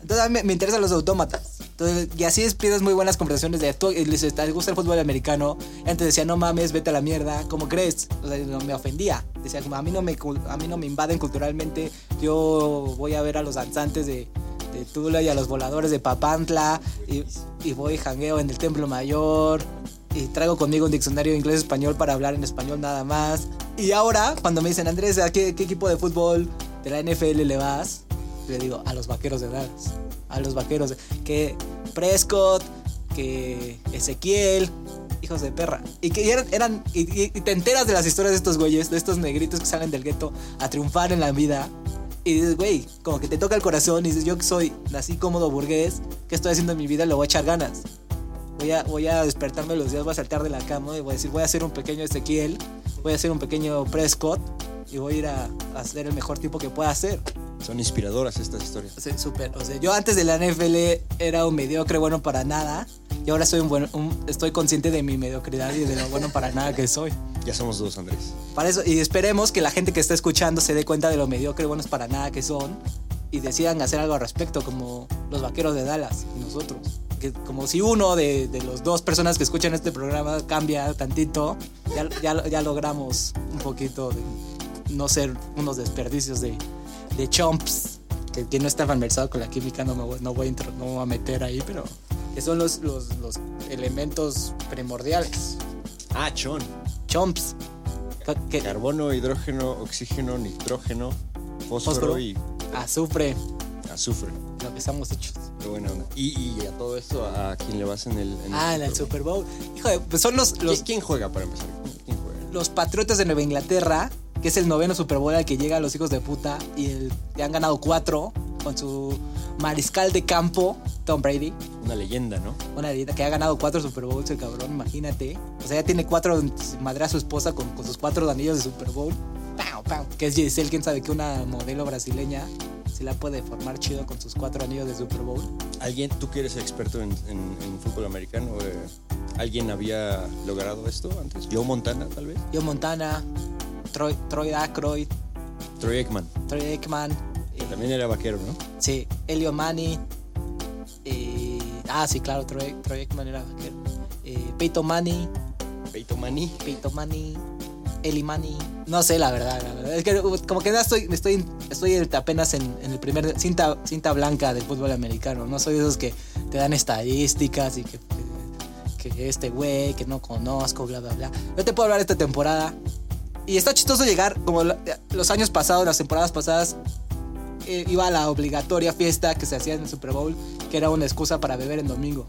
Entonces a mí me, interesan los autómatas. Entonces, y así empiezas muy buenas conversaciones de tú, y les ¿te gusta el fútbol americano. Y antes decía, no mames, vete a la mierda, ¿cómo crees? O sea, no me ofendía. Decía, como a mí no me, a mí no me invaden culturalmente. Yo voy a ver a los danzantes de, de Tula y a los voladores de Papantla. Y, y voy jangueo en el Templo Mayor. Y traigo conmigo un diccionario de inglés-español para hablar en español nada más. Y ahora, cuando me dicen, Andrés, ¿a qué, qué equipo de fútbol de la NFL le vas? Le digo, a los vaqueros de Dallas. A los vaqueros. Que Prescott, que Ezequiel, hijos de perra. Y que eran. eran y te enteras de las historias de estos güeyes, de estos negritos que salen del gueto a triunfar en la vida. Y dices, güey, como que te toca el corazón y dices, yo que soy así cómodo burgués, ¿qué estoy haciendo en mi vida? Le voy a echar ganas. Voy a, voy a despertarme los días, voy a saltar de la cama y voy a decir, voy a hacer un pequeño Ezequiel, voy a hacer un pequeño Prescott y voy a ir a, a hacer el mejor tipo que pueda hacer. Son inspiradoras estas historias. Sea, súper. O sea, yo antes de la NFL era un mediocre bueno para nada. Y ahora soy un buen, un- estoy consciente de mi mediocridad y de lo bueno para nada que soy. Ya somos dos, Andrés. Para eso, y esperemos que la gente que está escuchando se dé cuenta de lo mediocre buenos para nada que son y decidan hacer algo al respecto, como los vaqueros de Dallas y nosotros. Que como si uno de, de las dos personas que escuchan este programa cambia tantito, ya, ya, ya logramos un poquito de no ser unos desperdicios de, de chomps. Que, que no está familiarizado con la química, no me voy, no voy, a, no me voy a meter ahí, pero que son los, los, los elementos primordiales. Ah, chon. Chomps. Carbono, hidrógeno, oxígeno, nitrógeno, fósforo, Fósforo. y azufre, azufre. lo que estamos hechos. Qué buena onda. Y, y a todo esto, ¿a quién le vas en el, en Ah, en el Super Bowl. Híjole, pues son los, ¿Quién, los, quién juega para empezar? ¿Quién juega? los Patriotas de Nueva Inglaterra, que es el noveno Super Bowl al que llegan los hijos de puta y el, han ganado cuatro con su mariscal de campo, Tom Brady. Una leyenda, ¿no? Una dieta que ha ganado cuatro Super Bowls, el cabrón, imagínate. O sea, ya tiene cuatro, madre a su esposa con, con sus cuatro anillos de Super Bowl. Pau, pau. Que es Giselle, quién sabe que una modelo brasileña se la puede formar chido con sus cuatro anillos de Super Bowl. ¿Alguien, tú que eres experto en, en- en fútbol americano, eh, ¿alguien había logrado esto antes? ¿Joe Montana, tal vez? Joe Montana, Troy, Troy Aykroyd, Troy Aikman, Troy Aikman. que eh, también era vaquero, ¿no? Sí, Elio Mani. eh, ah, sí, claro, Troy, Troy Aikman era vaquero. Eh, Peyton Manning, Peyton Manning. Peyton Manning, Eli Manning. No sé, la verdad, la verdad. Es que uh, como que no estoy, estoy, estoy apenas en, en el primer cinta, cinta blanca del fútbol americano. No soy de esos que te dan estadísticas y que, que, que este güey, que no conozco, bla, bla, bla. Yo te puedo hablar de esta temporada. Y está chistoso llegar, como los años pasados, las temporadas pasadas, eh, iba a la obligatoria fiesta que se hacía en el Super Bowl, que era una excusa para beber en domingo.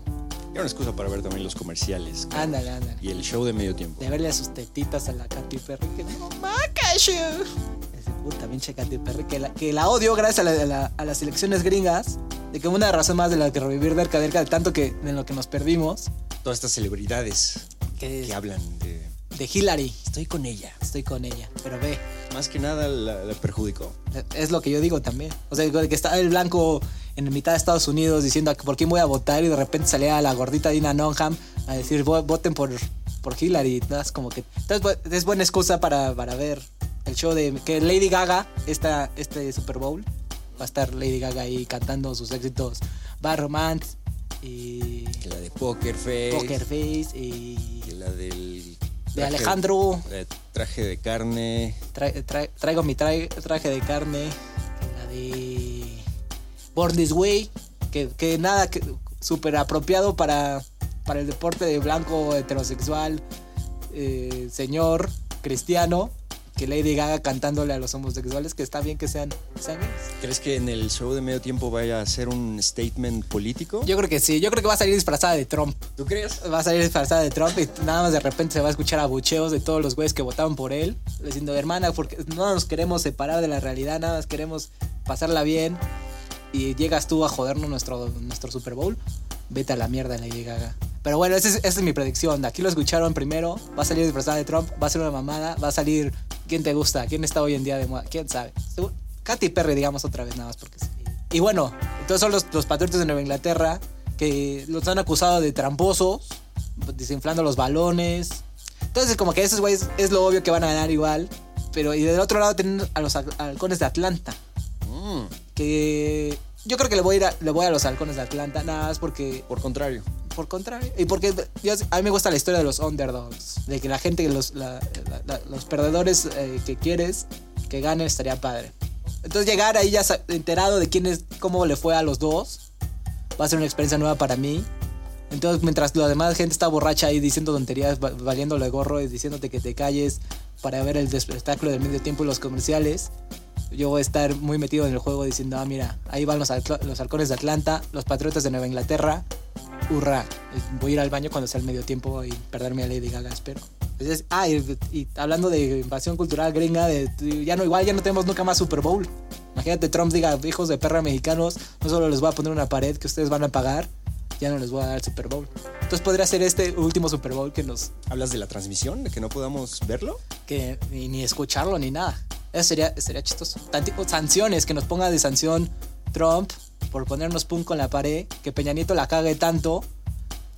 Era una excusa para ver también los comerciales. claro. Ándale, ándale. Y el show de medio tiempo. De verle a sus tetitas a la Katy Perry. Que no. Ese puta pinche Katy Perry. Que la, que la odio gracias a, la- a la- a las elecciones gringas. De que una razón más de la que revivir Derka Derka, de tanto que en lo que nos perdimos. Todas estas celebridades Que que hablan de... de Hillary. Estoy con ella. Estoy con ella. Pero ve, Más que nada la, la perjudicó. es lo que yo digo también. O sea, que está el blanco en mitad de Estados Unidos diciendo por quién voy a votar y de repente salía la gordita Dina Nonham a decir "Vo- voten por, por Hillary. Entonces, como que entonces, es buena excusa para, para ver el show de que Lady Gaga, esta, este Super Bowl, va a estar Lady Gaga ahí cantando sus éxitos Bad Romance y Que la de Poker Face. Poker Face y Que la del... de Alejandro. traje de carne. Tra- tra- traigo mi tra- traje de carne. La de Born This Way. Que, que nada, que súper apropiado para para el deporte de blanco heterosexual, eh, señor cristiano, que Lady Gaga cantándole a los homosexuales que está bien que sean, sean. ¿Crees que en el show de medio tiempo vaya a ser un statement político? Yo creo que sí, yo creo que va a salir disfrazada de Trump. ¿Tú crees? Va a salir disfrazada de Trump y nada más de repente se va a escuchar abucheos de todos los güeyes que votaron por él, diciendo, hermana, porque no nos queremos separar de la realidad, nada más queremos pasarla bien y llegas tú a jodernos nuestro, nuestro Super Bowl. Vete a la mierda, Lady Gaga. Pero bueno, esa es, esa es mi predicción. Aquí lo escucharon primero. Va a salir disfrazada de Trump. Va a ser una mamada. Va a salir. ¿Quién te gusta? ¿Quién está hoy en día de moda? ¿Quién sabe? Katy Perry, digamos otra vez, nada más porque sí. Y bueno, entonces son los, los patriotas de Nueva Inglaterra que los han acusado de tramposos, desinflando los balones. Entonces, como que esos güeyes es lo obvio que van a ganar igual. Pero, y del otro lado tienen a los hal- halcones de Atlanta. Mm, Que yo creo que le voy a ir a, le voy a los halcones de Atlanta, nada más porque por contrario. por contrario. Y porque yo- a mí me gusta la historia de los underdogs. De que la gente, los, la- la- los perdedores eh, que quieres que ganen estaría padre. Entonces llegar ahí ya enterado de quién es, cómo le fue a los dos, va a ser una experiencia nueva para mí. Entonces mientras la demás gente está borracha ahí diciendo tonterías, va- valiéndole gorro y diciéndote que te calles para ver el espectáculo del medio tiempo y los comerciales, yo voy a estar muy metido en el juego diciendo, ah, mira, ahí van los, halco- los halcones de Atlanta, los patriotas de Nueva Inglaterra, hurra. Voy a ir al baño cuando sea el medio tiempo y perderme a Lady Gaga, espero. Entonces, ah, y, y hablando de invasión cultural gringa, de, ya no, igual ya no tenemos nunca más Super Bowl. Imagínate, Trump diga, hijos de perra mexicanos, no solo les voy a poner una pared que ustedes van a pagar, ya no les voy a dar el Super Bowl. Entonces podría ser este último Super Bowl que nos, ¿Hablas de la transmisión? ¿De que no podamos verlo? que ni, ni escucharlo ni nada. Eso sería, sería chistoso. Tanti- o sanciones, que nos ponga de sanción Trump por ponernos punk con la pared, que Peña Nieto la cague tanto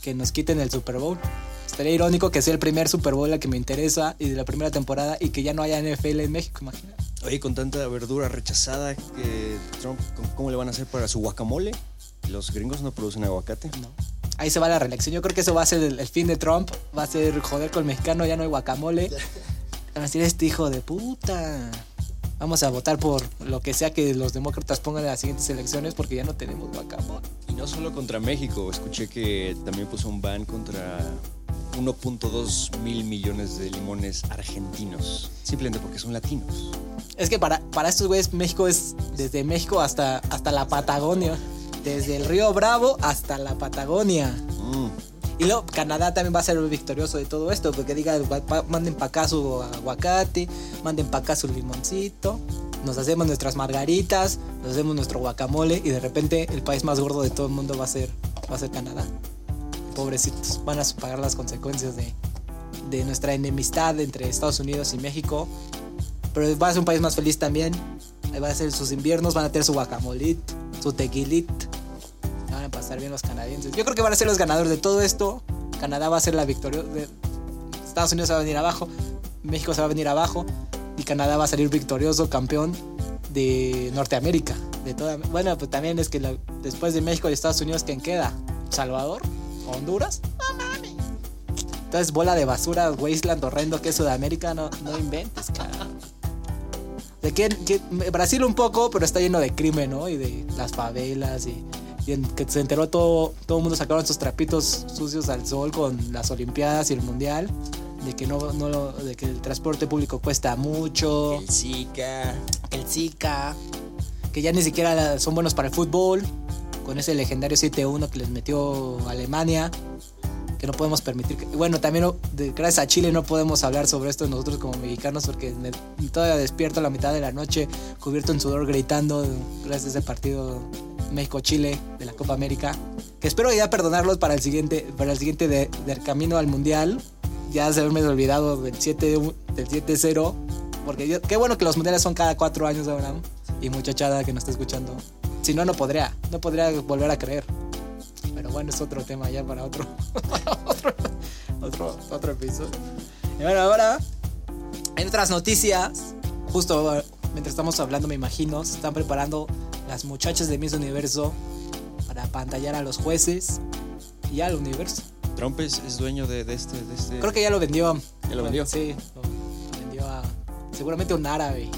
que nos quiten el Super Bowl. Estaría irónico que sea el primer Super Bowl al que me interesa y de la primera temporada y que ya no haya NFL en México, imagínate. Oye, con tanta verdura rechazada que Trump, ¿cómo- ¿cómo le van a hacer para su guacamole? Los gringos no producen aguacate. No. Ahí se va la reelección. Yo creo que eso va a ser el, el fin de Trump. Va a ser joder con el mexicano, ya no hay guacamole. A decir, este hijo de puta. Vamos a votar por lo que sea que los demócratas pongan en las siguientes elecciones porque ya no tenemos guacamole. Y no solo contra México, escuché que también puso un ban contra 1.2 mil millones de limones argentinos, simplemente porque son latinos. Es que para, para estos güeyes México es desde México hasta, hasta la Patagonia. Desde el río Bravo hasta la Patagonia. Mm, Y luego Canadá también va a ser victorioso de todo esto, porque diga, manden para acá su aguacate, manden para acá su limoncito, nos hacemos nuestras margaritas, nos hacemos nuestro guacamole y de repente el país más gordo de todo el mundo va a ser, va a ser Canadá. Pobrecitos, van a pagar las consecuencias de, de nuestra enemistad entre Estados Unidos y México. Pero va a ser un país más feliz también. Ahí va a ser sus inviernos, van a tener su guacamolito, su tequilit. Bien los canadienses. Yo creo que van a ser los ganadores de todo esto. Canadá va a ser la victoria. Estados Unidos va a venir abajo. México se va a venir abajo. Y Canadá va a salir victorioso, campeón de Norteamérica. De toda, bueno, pues también es que después de México y Estados Unidos, ¿quién queda? ¿Salvador? ¿Honduras? Entonces, bola de basura, wasteland horrendo que es Sudamérica, no, no inventes, cara. De que, que- Brasil un poco, pero está lleno de crimen, ¿no? Y de las favelas y, y en que se enteró todo, todo el mundo sacaron sus trapitos sucios al sol con las Olimpiadas y el Mundial. De que no, no lo- de que el transporte público cuesta mucho, el Zika. el Zika, que ya ni siquiera son buenos para el fútbol, con ese legendario 7-1 que les metió Alemania, que no podemos permitir que... Bueno, también de- gracias a Chile no podemos hablar sobre esto nosotros como mexicanos porque me, todavía despierto a la mitad de la noche, cubierto en sudor, gritando gracias a ese partido México-Chile de la Copa América, que espero ya perdonarlos para el siguiente, para el siguiente de- del camino al Mundial, ya se haberme olvidado del 7 del 7-0 porque yo- qué bueno que los mundiales son cada cuatro años ahora. Y muchachada que nos está escuchando. Si no, no podría. No podría volver a creer. Pero bueno, es otro tema ya para otro. otro, otro, otro episodio. Y bueno, ahora, en otras noticias, justo mientras estamos hablando, me imagino, se están preparando las muchachas de Miss Universo para pantallar a los jueces y al universo. Trump es, es dueño de, de este, de este. Creo que ya lo vendió. ¿Ya lo vendió? Sí, lo, lo vendió a seguramente un árabe.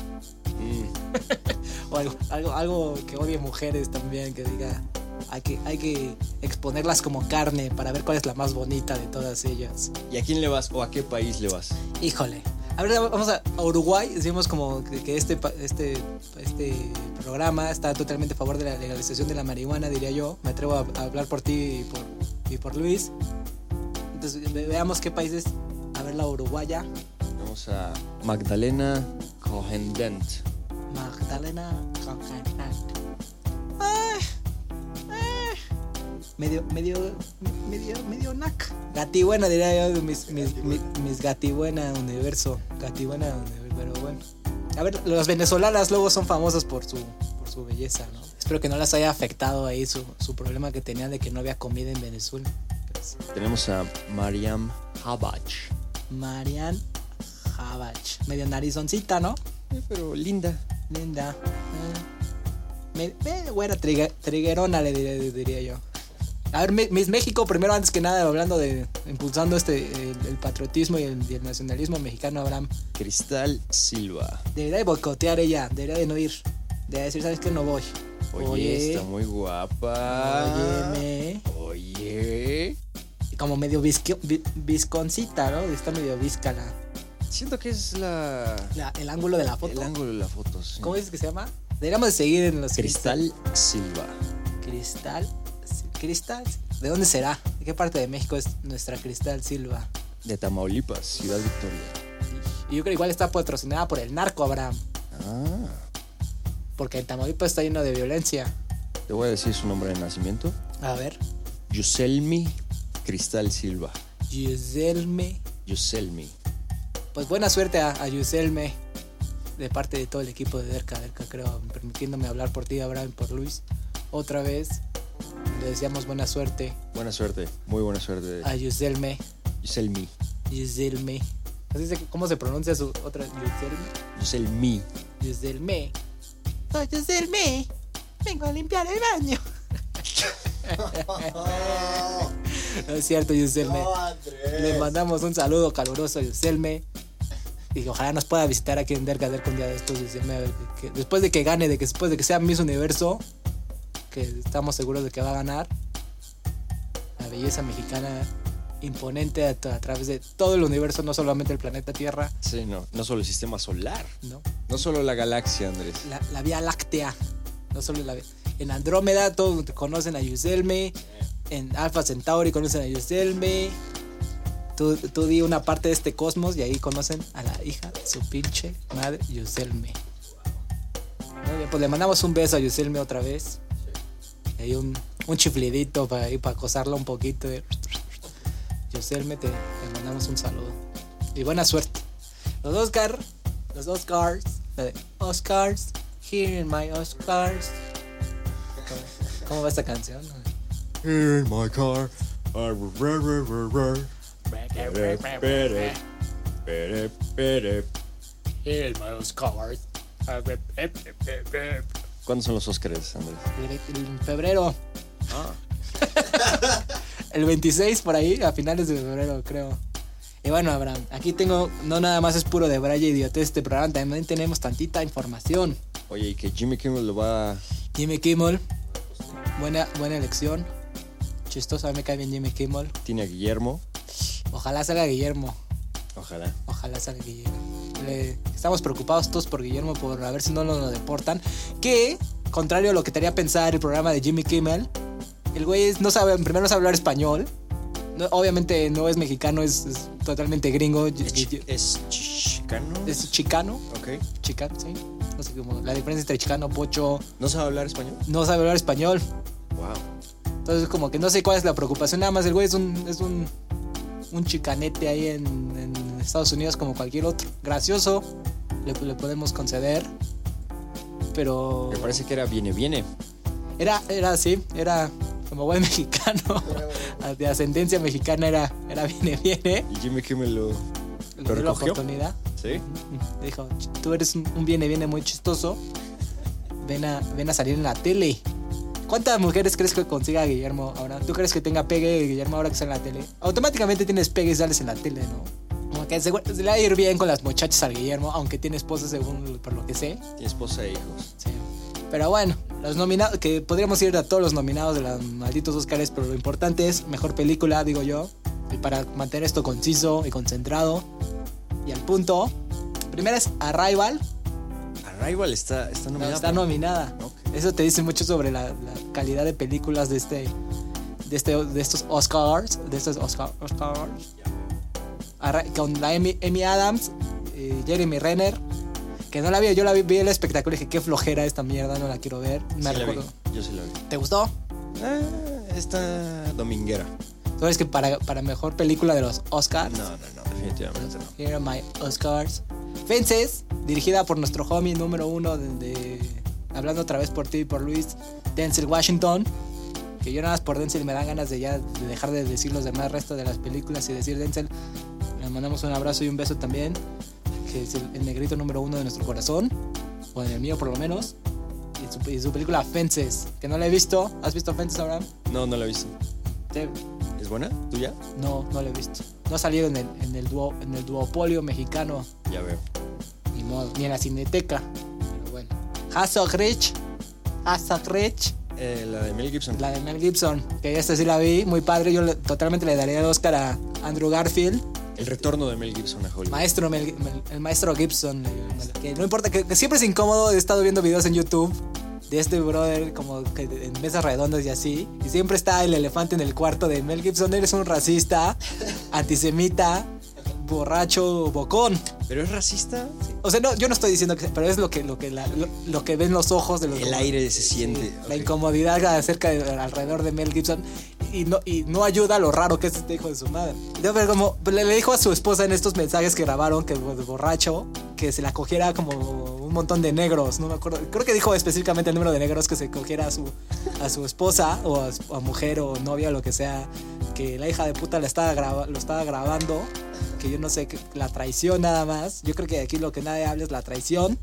Mm, O algo, algo, algo que odie mujeres también, que diga, Hay que, hay que exponerlas como carne para ver cuál es la más bonita de todas ellas. ¿Y a quién le vas o a qué país le vas? Híjole. A ver, vamos a Uruguay. Decimos como que, este, este, este programa está totalmente a favor de la legalización de la marihuana, diría yo. Me atrevo a, a hablar por ti y por, y por Luis. Entonces, ve- veamos qué países. A ver, la uruguaya. Vamos a Magdalena Cohendent. Magdalena. Medio, medio, medio, medio nac. Gatibuena diría yo, mis, mis, mis, mis gatibuena universo. Gatibuena universo, pero bueno. A ver, las venezolanas luego son famosas por su, por su belleza, ¿no? Espero que no las haya afectado ahí su, su problema que tenían de que no había comida en Venezuela. Tenemos a Mariam Habach. Marian Habach. Medio narizoncita, ¿no? Eh, pero linda. Linda. Eh, me, me- buena trigue- triguerona, le diría, diría yo. A ver, Mi- Miss México, primero, antes que nada, hablando de. impulsando este el, el patriotismo y el, y el nacionalismo mexicano, Abraham. Cristal Silva. Debería de boicotear ella, debería de no ir. Debería decir, ¿sabes qué? No voy. Oye, está muy guapa. Óyeme. Oye. Como medio visco- vi- visconcita, ¿no? Está medio visca la, Siento que es la. la- el ángulo de la foto. El ángulo de la foto. sí. ¿Cómo dices que se llama? Deberíamos de seguir en los Cristal Silva. Cristal. Cristal. ¿De dónde será? ¿De qué parte de México es nuestra Cristal Silva? De Tamaulipas, Ciudad Victoria. Y yo creo que igual está patrocinada por el narco, Abraham. Ah. Porque en Tamaulipas está lleno de violencia. Te voy a decir su nombre de nacimiento. A ver. Yuselmi Cristal Silva. Yuselme. Yuselmi. Pues buena suerte a, a Yuselme. De parte de todo el equipo de Derka, Derka creo, permitiéndome hablar por ti, Abraham, por Luis. Otra vez. Le deseamos buena suerte Buena suerte. Muy buena suerte. a Yuselme. Yuselmi. Yuselme. Así se- ¿Cómo se pronuncia su otra? Yuselme. Yuselmi. Yuselme. Soy Yuselme. Vengo a limpiar el baño. no es cierto, Yuselme. Le mandamos un saludo caluroso a Yuselme. Y que ojalá nos pueda visitar aquí en Derga Derga un día de estos, Yuselme. Después de que gane, de que después de que sea Miss Universo, que estamos seguros de que va a ganar, la belleza mexicana imponente a, a través de todo el universo, no solamente el planeta Tierra, Sí, no. No solo el sistema solar. ¿no? No solo la galaxia, Andrés. la, la Vía Láctea. No solo la En Andrómeda todos conocen a Yuselme. En Alpha Centauri conocen a Yuselme. Tú, tú di una parte de este cosmos y ahí conocen a la hija de su pinche madre Yuselme. Muy bien, pues le mandamos un beso a Yuselme otra vez. Y ahí un, un chiflidito para, ahí para acosarla un poquito. Yuselme, te, te mandamos un saludo. Y buena suerte. Los Oscar, los Oscars, de Oscars, here in my Oscars. ¿Cómo, cómo va esta canción? Here in my car. Here in my Oscars. ¿Cuándo son los Óscares, Andrés? En febrero. El 26 por ahí, a finales de febrero, creo. Y bueno, Abraham, aquí tengo, no nada más es puro de Braya idiotez este programa, también tenemos tantita información. Oye, y que Jimmy Kimmel lo va. Jimmy Kimmel, buena, buena elección. Chistoso, a mí me cae bien Jimmy Kimmel. Tiene a Guillermo. Ojalá salga Guillermo. Ojalá. Ojalá salga Guillermo. Le- estamos preocupados todos por Guillermo por a ver si no lo deportan. Que, contrario a lo que te haría pensar el programa de Jimmy Kimmel, el güey no sabe, primero no sabe hablar español. No- obviamente no es mexicano, es, es totalmente gringo. Es, chi- es chicano. Es chicano. Ok. Chicano, sí. No sé cómo. La diferencia entre chicano, pocho, ¿No sabe hablar español? no sabe hablar español. Wow. Entonces, como que no sé cuál es la preocupación. Nada más el güey es un, es un, un chicanete ahí en, en Estados Unidos como cualquier otro. Gracioso, le, le podemos conceder. Pero Me parece que era viene, viene. era, era así, era como buen mexicano. De ascendencia mexicana era, era viene, viene. Y Jimmy Kimmel lo. Le ¿Lo dio la oportunidad. ¿Sí? Dijo, tú eres un un viene, viene muy chistoso. Ven a, ven a salir en la tele. ¿Cuántas mujeres crees que consiga Guillermo ahora? ¿Tú crees que tenga pegue Guillermo ahora que está en la tele? Automáticamente tienes pegue y sales en la tele, ¿no? Que se le va a ir bien con las muchachas al Guillermo, aunque tiene esposa según por lo que sé. Tiene esposa e hijos. Sí. Pero bueno, Los nominados, que podríamos ir a todos los nominados de los malditos Oscars, pero lo importante es mejor película, digo yo. Y para mantener esto conciso y concentrado y al punto. Primera es Arrival, Arrival está, está no, nominada. está nominada. Eso te dice mucho sobre la, la calidad de películas de este, de este, de estos Oscars, de estos Oscar, Oscars. Con la Amy, Amy Adams, eh, Jeremy Renner, que no la vi, yo la vi, vi el espectáculo y dije qué flojera esta mierda, no la quiero ver. Me Sí recuerdo. Yo sí la vi. ¿Te gustó? Ah, está dominguera. ¿Sabes que para, para mejor película de los Oscars? No, no, no, definitivamente no. Here are my Oscars. Fences, dirigida por nuestro homie número uno de, de- Hablando otra vez por ti y por Luis, Denzel Washington. Que yo nada más por Denzel me dan ganas de ya de dejar de decir los demás restos de las películas y decir Denzel. Le mandamos un abrazo y un beso también. Que es el, el negrito número uno de nuestro corazón. O en el mío por lo menos. Y su, y su película Fences, que no la he visto. ¿Has visto Fences, Abraham? No, no la he visto. Te- ¿Es buena? ¿Tú ya? No, no la he visto. No ha salido en el, en el, duo, en el duopolio mexicano. Ya veo. Ni modo, ni en la cineteca. Pero bueno. Hassel Rich. Hassel Rich. Eh, la de Mel Gibson. La de Mel Gibson. Que esta sí la vi. Muy padre. Yo le- totalmente le daría el Oscar a Andrew Garfield. El retorno de Mel Gibson a Hollywood. Maestro Mel- el maestro Gibson. Que no importa, que, que siempre es incómodo. He estado viendo videos en YouTube de este brother como que en mesas redondas y así. Y siempre está el elefante en el cuarto de Mel Gibson. Eres un racista, antisemita, borracho, bocón. ¿Pero es racista? O sea, no, yo no estoy diciendo que, pero es lo que, lo que, la- lo, lo que ven los ojos de los El aire se siente. La incomodidad acerca de, alrededor de Mel Gibson y no, y no ayuda a lo raro que es este hijo de su madre. Yo, pero como le, le dijo a su esposa en estos mensajes que grabaron que de borracho que se la cogiera como un montón de negros, no me acuerdo. Creo que dijo específicamente el número de negros que se cogiera a su a su esposa o a, a mujer o novia o lo que sea, que la hija de puta la estaba lo estaba grabando, que yo no sé, la traición nada más. Yo creo que aquí lo que nadie habla es la traición,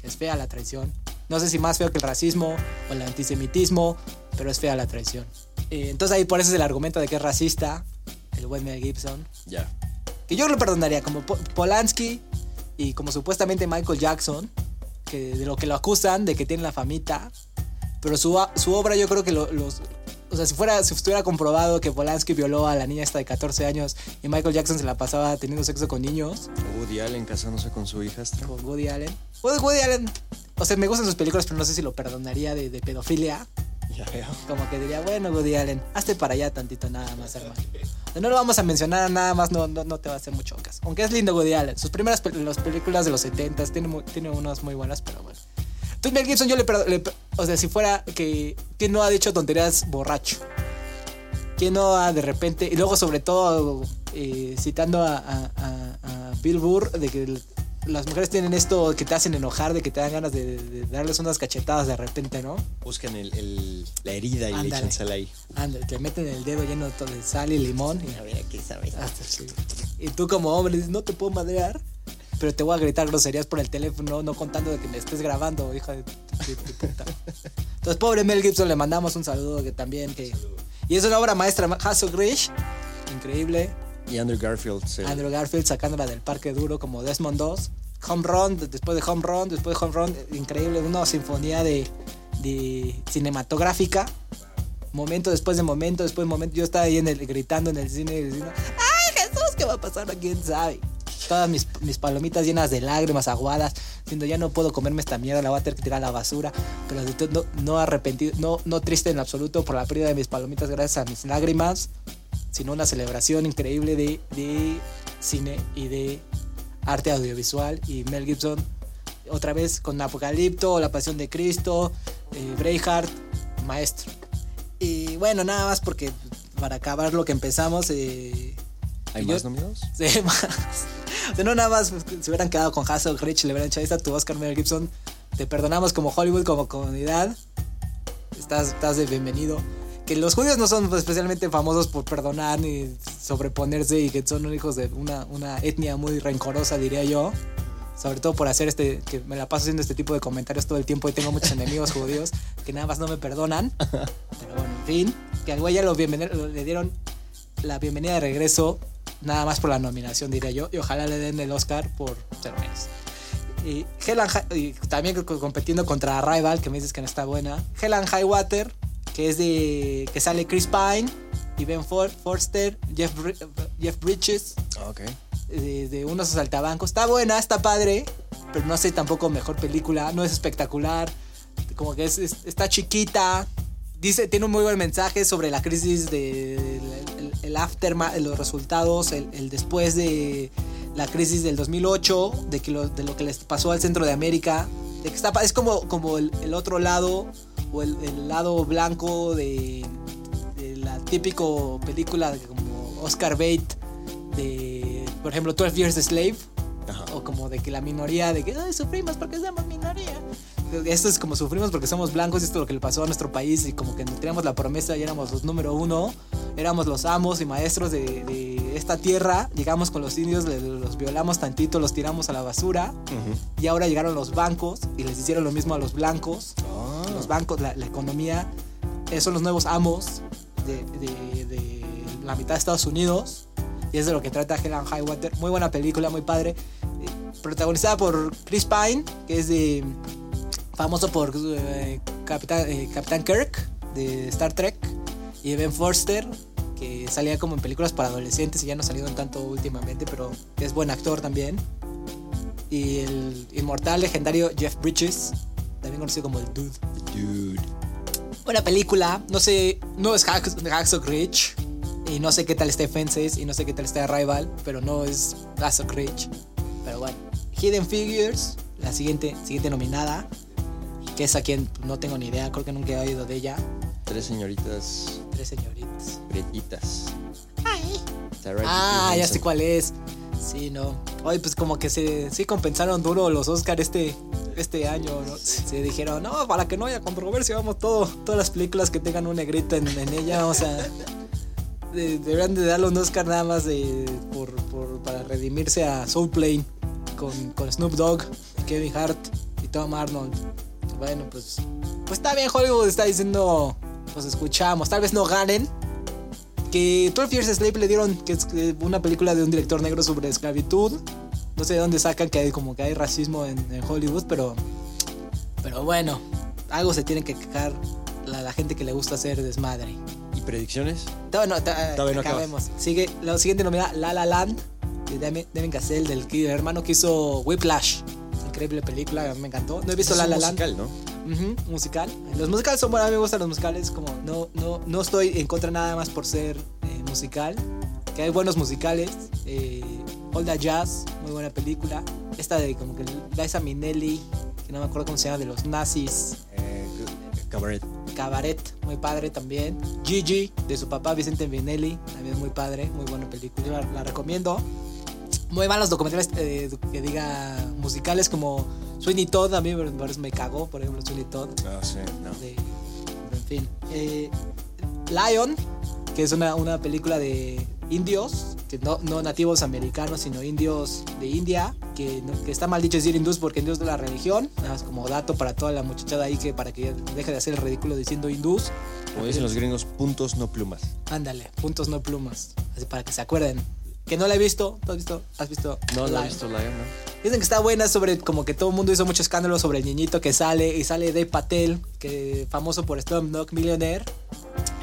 que es fea la traición. No sé si más feo que el racismo o el antisemitismo, pero es fea la traición. Eh, entonces ahí por eso es el argumento de que es racista, el buen Mel Gibson. Ya. Que yo lo perdonaría, como Po- Polanski y como supuestamente Michael Jackson, que de lo que lo acusan, de que tiene la famita. Pero su obra yo creo que lo- los... O sea, si, fuera, si estuviera comprobado que Polanski violó a la niña esta de 14 años y Michael Jackson se la pasaba teniendo sexo con niños, O Woody Allen casándose con su hijastra. con Woody Allen. Woody, Woody Allen, o sea, me gustan sus películas, pero no sé si lo perdonaría de, de pedofilia. Ya veo. Como que diría, bueno, Woody Allen, hazte para allá tantito nada más, hermano. No lo vamos a mencionar nada más, no, no, no te va a hacer mucho caso. Aunque es lindo Woody Allen. Sus primeras las películas de los 70 tiene, tiene unas muy buenas, pero bueno. Entonces Mel Gibson yo le, le O sea, si fuera que... ¿Quién no ha dicho tonterías borracho? ¿Quién no ha de repente... Y luego sobre todo eh, citando a, a- a- a Bill Burr de que el- las mujeres tienen esto que te hacen enojar, de que te dan ganas de, de darles unas cachetadas de repente, ¿no? Buscan el, el- la herida y le Ándale. echan sal ahí. Anda, te meten el dedo lleno de sal y limón. Y, A ver, aquí sabes. Y tú como hombre dices, no te puedo madrear, pero te voy a gritar groserías por el teléfono, no contando de que me estés grabando, hija de, tu puta. Entonces, pobre Mel Gibson, le mandamos un saludo que también que... Y es una obra maestra, Hasso Grish, increíble. Y Andrew Garfield. se- Andrew Garfield sacándola del parque duro como Desmond 2. Home Run, después de Home Run, después de Home Run, increíble, una sinfonía de, de cinematográfica. Momento después de momento, después de momento. Yo estaba ahí en el, gritando en el cine diciendo, ¡ay Jesús! ¿Qué va a pasar? ¿Quién sabe? Todas mis, mis palomitas llenas de lágrimas aguadas, diciendo ya no puedo comerme esta mierda, la voy a tener que tirar a la basura. Pero no, no arrepentido, no, no triste en absoluto por la pérdida de mis palomitas gracias a mis lágrimas sino una celebración increíble de, de cine y de arte audiovisual. Y Mel Gibson, otra vez con Apocalipto, La Pasión de Cristo, eh, Braveheart, maestro. Y bueno, nada más porque para acabar lo que empezamos, eh, ¿Hay yo- más nominados? Sí, más. O sea, no nada más se hubieran quedado con Hassel Rich, le hubieran dicho, ahí está tu Oscar Mel Gibson, te perdonamos como Hollywood, como comunidad, estás, estás de bienvenido. Que los judíos no son especialmente famosos por perdonar ni sobreponerse y que son hijos de una, una etnia muy rencorosa, diría yo. Sobre todo por hacer este, que me la paso haciendo este tipo de comentarios todo el tiempo y tengo muchos enemigos judíos que nada más no me perdonan. Pero bueno, en fin, que al güey ya lo- le dieron la bienvenida de regreso, nada más por la nominación, diría yo. Y ojalá le den el Oscar por ser menos. Y High- y también co- compitiendo contra Rival, que me dices que no está buena. Hell and High Water, que es de. que sale Chris Pine y Ben For- Forster, Jeff, Jeff Bridges, Ah, ok. de, de unos asaltabancos. Está buena, está padre, pero no sé tampoco mejor película, no es espectacular. Como que es, es- está chiquita. Dice, tiene un muy buen mensaje sobre la crisis de el, aftermath, los resultados, el, el después de la crisis del 2008, de, que lo, de lo que les pasó al centro de América. De que está, es como, como el, el otro lado, o el, el lado blanco de, de la típico película de como Oscar Bate de, por ejemplo, 12 Years a Slave, Ajá. o como de que la minoría, de que "Ay, sufrimos porque somos minoría. Esto es como sufrimos porque somos blancos, esto es lo que le pasó a nuestro país y como que teníamos la promesa y éramos los número uno, éramos los amos y maestros de, de esta tierra, llegamos con los indios, los violamos tantito, los tiramos a la basura y ahora llegaron los bancos y les hicieron lo mismo a los blancos Ah. los bancos, la, la economía, eh, son los nuevos amos de, de- de la mitad de Estados Unidos. Y es de lo que trata Hell and High Water. Muy buena película, muy padre. Eh, protagonizada por Chris Pine, que es de famoso por eh, Capitán, eh, Capitán Kirk de Star Trek. Y Ben Forster, que salía como en películas para adolescentes y ya no ha salido en tanto últimamente, pero es buen actor también. Y el inmortal legendario Jeff Bridges, también conocido como el Dude. Dude. Buena película, no sé, no es Hacks- Hacksaw Ridge y no sé qué tal está Fences y no sé qué tal está Rival, pero no es Hacksaw Ridge. Pero bueno, Hidden Figures, la siguiente, siguiente nominada, que es a quien no tengo ni idea, creo que nunca he oído de ella. Tres señoritas Tres señoritas. pretitas. Taraji Ah, ya sé cuál es. Sí, no. Hoy pues como que se sí compensaron duro los Oscar este este año, ¿no? Se dijeron, no, para que no haya controversia, vamos todo, todas las películas que tengan un negrito en, en ella, o sea, de- deberían de darle un Oscar nada más de, por, por- para redimirse a Soul Plane con, con Snoop Dogg, Kevin Hart y Tom Arnold. Bueno, pues, pues está bien, Hollywood está diciendo, pues escuchamos, tal vez no ganen, que 12 Years Slave le dieron que es eh, una película de un director negro sobre esclavitud. No sé de dónde sacan que hay como que hay racismo en, en Hollywood, pero pero bueno, algo se tiene que quejar la, la gente que le gusta hacer desmadre. ¿Y predicciones? No, ta- Todavía no acabemos. Sigue la siguiente nominada La La Land de Demi- Cassell del hermano que hizo Whiplash. Increíble película, me encantó. No he visto Es La La Land. musical, ¿no? Ujú, musical. Los musicales son buenos, a mí me gustan los musicales. Como no, no, no estoy en contra nada más por ser eh, musical. Que hay buenos musicales. Eh, All That Jazz, muy buena película. Esta de como que Liza Minnelli, que no me acuerdo cómo se llama, de los nazis. Eh, cabaret. Cabaret, muy padre también. Gigi, de su papá Vicente Minnelli, también muy padre, muy buena película. La, la recomiendo. Muy malos documentales eh, que diga musicales como Sweeney Todd, a mí me, me cagó, por ejemplo, Sweeney Todd No sé, no. de- en fin. Eh, Lion, que es una, una película de indios, que no, no nativos americanos, sino indios de India, que, no- que está mal dicho decir hindús porque hindús de la religión, nada más como dato para toda la muchachada ahí que para que deje de hacer el ridículo diciendo hindús. Como dicen los gringos, puntos no plumas. Ándale, puntos no plumas, así para que se acuerden. Que no la he visto, ¿tú has visto? ¿Has visto? No, no Lion? he visto Lion, ¿no? Dicen que está buena sobre como que todo el mundo hizo mucho escándalo sobre el niñito que sale y sale Dave Patel, que famoso por Slumdog Millionaire.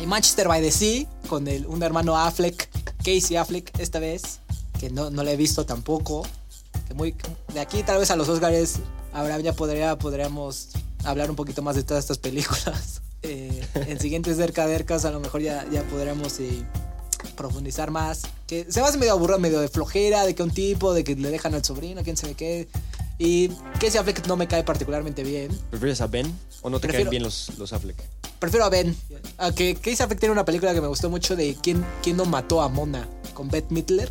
Y Manchester by the Sea con el, un hermano Affleck, Casey Affleck esta vez, que no, no la he visto tampoco. Que muy, de aquí tal vez a los Oscars ahora ya podría, podríamos hablar un poquito más de todas estas películas. Eh, en siguientes cerca de a lo mejor ya, ya podremos eh, profundizar más. Que se me hace medio aburrido, medio de flojera, de que un tipo, de que le dejan al sobrino, quién sabe qué. Y Casey Affleck no me cae particularmente bien. ¿Prefieres a Ben o no te Prefiero- caen bien los, los Affleck? Prefiero a Ben. A que Casey Affleck tiene una película que me gustó mucho de quién, quién no mató a Mona con Beth Midler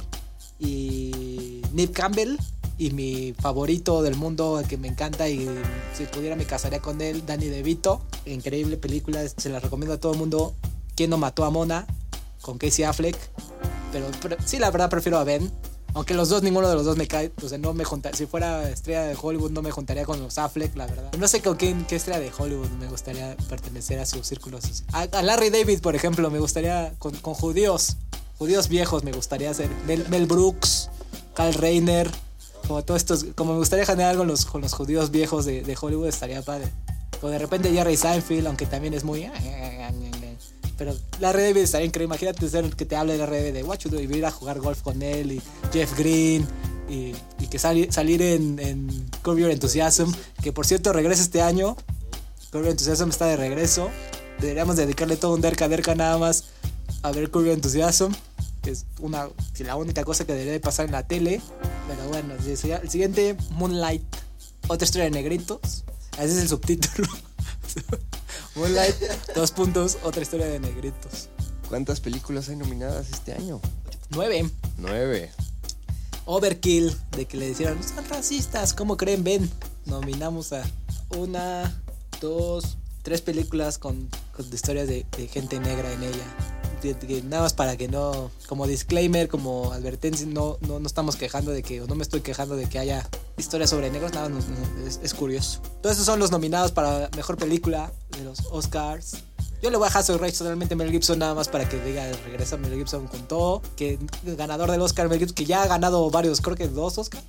y Nip Campbell. Y mi favorito del mundo, el que me encanta y si pudiera me casaría con él, Danny DeVito. Increíble película, se la recomiendo a todo el mundo. ¿Quién no mató a Mona? Con Casey Affleck. Pero, pero sí, la verdad prefiero a Ben. Aunque los dos, ninguno de los dos me cae. O sea, no me junta- Si fuera estrella de Hollywood, no me juntaría con los Affleck, la verdad. No sé con quién, qué estrella de Hollywood me gustaría pertenecer a sus círculos. A, Larry David, por ejemplo, me gustaría. Con, judíos. Judíos viejos me gustaría ser. Mel, Brooks, Carl Reiner. como todos estos, como me gustaría generar con los, con los judíos viejos de, de Hollywood, estaría padre. O de repente Jerry Seinfeld, aunque también es muy... Pero la Red David estaría increíble. Imagínate ser que te hable de la Red de What you do, y ir a jugar golf con él y Jeff Green y, y que sali- salir en, en Your Enthusiasm, que por cierto regresa este año. Curb Your Enthusiasm está de regreso. Deberíamos dedicarle todo un derca derca nada más a ver Curb Your Enthusiasm, que es una, la única cosa que debería de pasar en la tele. Pero bueno, el el siguiente, Moonlight, otra historia de negritos. Ese es el subtítulo. Moonlight, dos puntos, otra historia de negritos. ¿Cuántas películas hay nominadas este año? Nueve. Nueve. Overkill, de que le dijeron, son racistas, ¿cómo creen? Ven, nominamos a una, dos, tres películas con, con historias de, de gente negra en ella. Nada más para que no, como disclaimer, como advertencia, no, no, no estamos quejando de que, o no me estoy quejando de que haya historias sobre negros, nada, no, es, es curioso. Todos esos son los nominados para mejor película de los Oscars. Yo le voy a Hazel Rage totalmente a Mel Gibson nada más para que diga regresa Mel Gibson con todo. Que el ganador del Oscar Mel Gibson, que ya ha ganado varios, creo que dos Oscars.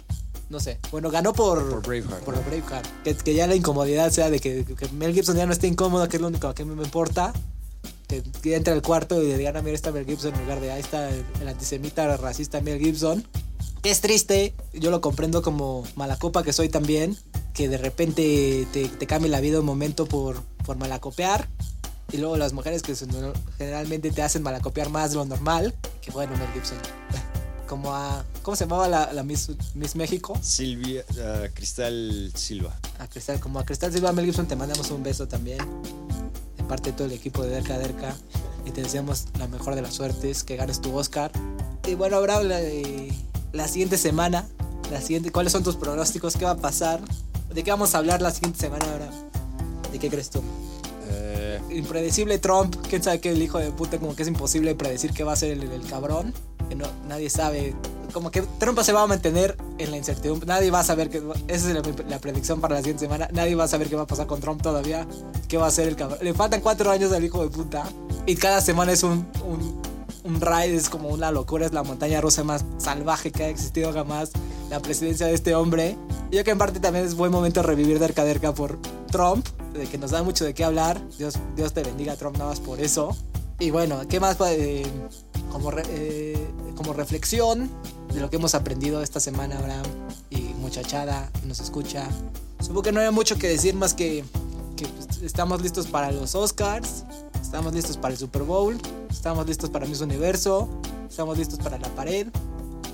No sé. Bueno, ganó por, Por Braveheart. Por Braveheart. Que, que ya la incomodidad sea de que, que Mel Gibson ya no esté incómodo, que es lo único que me importa. Que, que entre al cuarto y digan, "Ah, mira, está Mel Gibson en lugar de ahí está el, el antisemita racista Mel Gibson. Que es triste, yo lo comprendo como malacopa que soy también, que de repente te, te cambie la vida un momento por, por malacopear. Y luego las mujeres que son- generalmente te hacen malacopiar más de lo normal. Que bueno, Mel Gibson. Como a... ¿Cómo se llamaba la, la Miss, Miss México? Silvia, Cristal Silva. A Cristal, como a Cristal Silva Mel Gibson te mandamos un beso también. Parte de todo el equipo de Derca Derca. Y te deseamos la mejor de las suertes, que ganes tu Oscar. Y bueno, ahora la, la siguiente semana. La siguiente, ¿Cuáles son tus pronósticos? ¿Qué va a pasar? ¿De qué vamos a hablar la siguiente semana ahora? ¿De qué crees tú? Eh, Impredecible Trump, quién sabe qué el hijo de puta, como que es imposible predecir qué va a ser el, el cabrón, no, nadie sabe, como que Trump se va a mantener en la incertidumbre, nadie va a saber que, esa es la, la predicción para la siguiente semana, nadie va a saber qué va a pasar con Trump todavía, qué va a ser el cabrón, le faltan cuatro años al hijo de puta, y cada semana es un, un, un ride, es como una locura, es la montaña rusa más salvaje que ha existido jamás, la presidencia de este hombre, y yo que en parte también es buen momento revivir Derca Derca por Trump, de que nos da mucho de qué hablar. Dios, Dios te bendiga, Trump, nada más por eso. Y bueno, ¿qué más? Eh, como, eh, como reflexión de lo que hemos aprendido esta semana, Abraham y muchachada que nos escucha. Supongo que no hay mucho que decir más que, que pues, estamos listos para los Oscars, estamos listos para el Super Bowl, estamos listos para Miss Universo, estamos listos para la pared,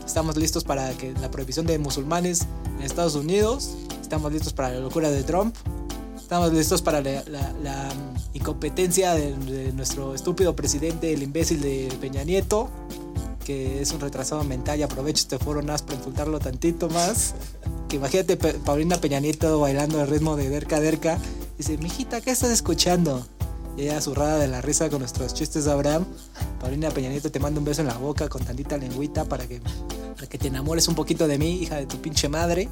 estamos listos para que la prohibición de musulmanes en Estados Unidos, estamos listos para la locura de Trump, Estamos listos para la, la incompetencia de, nuestro estúpido presidente, el imbécil de Peña Nieto, que es un retrasado mental y aprovecho este foro más para insultarlo tantito más. Imagínate Paulina Peña Nieto bailando al ritmo de Derca Derca. Dice, mijita, ¿qué estás escuchando? Y ella zurrada de la risa con nuestros chistes de Abraham. Paulina Peña Nieto te manda un beso en la boca con tantita lengüita para que, para que te enamores un poquito de mí, hija de tu pinche madre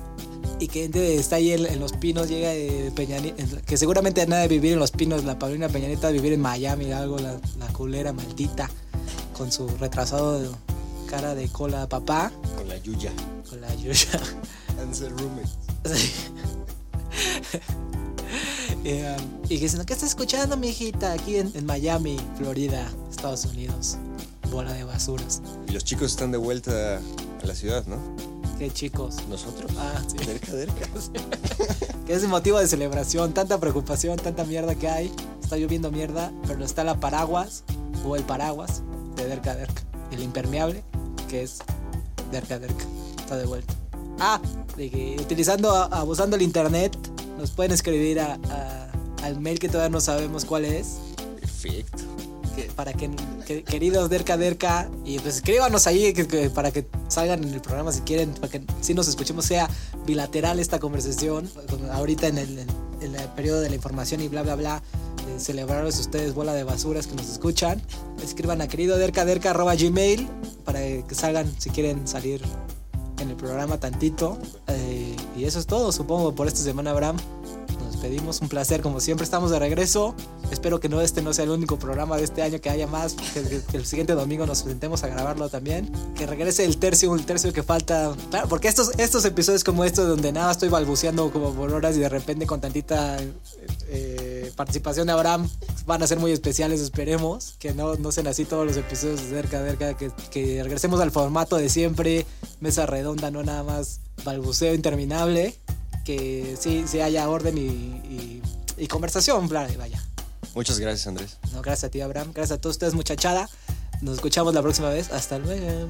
y que está ahí en, en Los Pinos, llega de Peña Ni- en- que seguramente nada de vivir en Los Pinos, la Paulina Peñanita vivir en Miami, algo, la, la culera maldita, con su retrasado de- cara de cola papá, con la Yuya. con la Yuya. Ansel. Sí. y, um, y que dicen, ¿qué está escuchando, mi hijita? Aquí en, en Miami, Florida, Estados Unidos. Bola de basuras. Y los chicos están de vuelta a la ciudad, ¿no? Qué chicos. Nosotros. Ah, sí. Cerca, cerca. que es motivo de celebración, tanta preocupación, tanta mierda que hay. Está lloviendo mierda, pero está la paraguas o el paraguas de Derka Derka. El impermeable, que es Derka Derka. Está de vuelta. Ah, de que utilizando, abusando el internet, nos pueden escribir a- a- al mail que todavía no sabemos cuál es. Perfecto. Para que, que- queridos Derka Derka y pues escríbanos ahí que- para que salgan en el programa si quieren para que si nos escuchemos sea bilateral esta conversación con- ahorita en el, en el periodo de la información y bla bla bla eh, celebrarles ustedes bola de basuras que nos escuchan escriban a querido derka derka arroba gmail para que salgan si quieren salir en el programa tantito Eh, y eso es todo supongo por esta semana Abraham despedimos. Un placer, como siempre, estamos de regreso. Espero que no este no sea el único programa de este año, que haya más. Que, que- el siguiente domingo nos sentemos a grabarlo también. Que regrese el tercio, el tercio que falta. Claro, porque estos, estos episodios como estos, donde nada estoy balbuceando como por horas y de repente con tantita eh, participación de Abraham, van a ser muy especiales, esperemos. Que no, no sean así todos los episodios cerca, cerca. Que, que regresemos al formato de siempre. Mesa redonda, no nada más balbuceo interminable. Que sí, sí haya orden y, y- y conversación, vaya. vaya. Muchas gracias, Andrés. No, gracias a ti, Abraham. Gracias a todos ustedes, muchachada. Nos escuchamos la próxima vez. Hasta luego.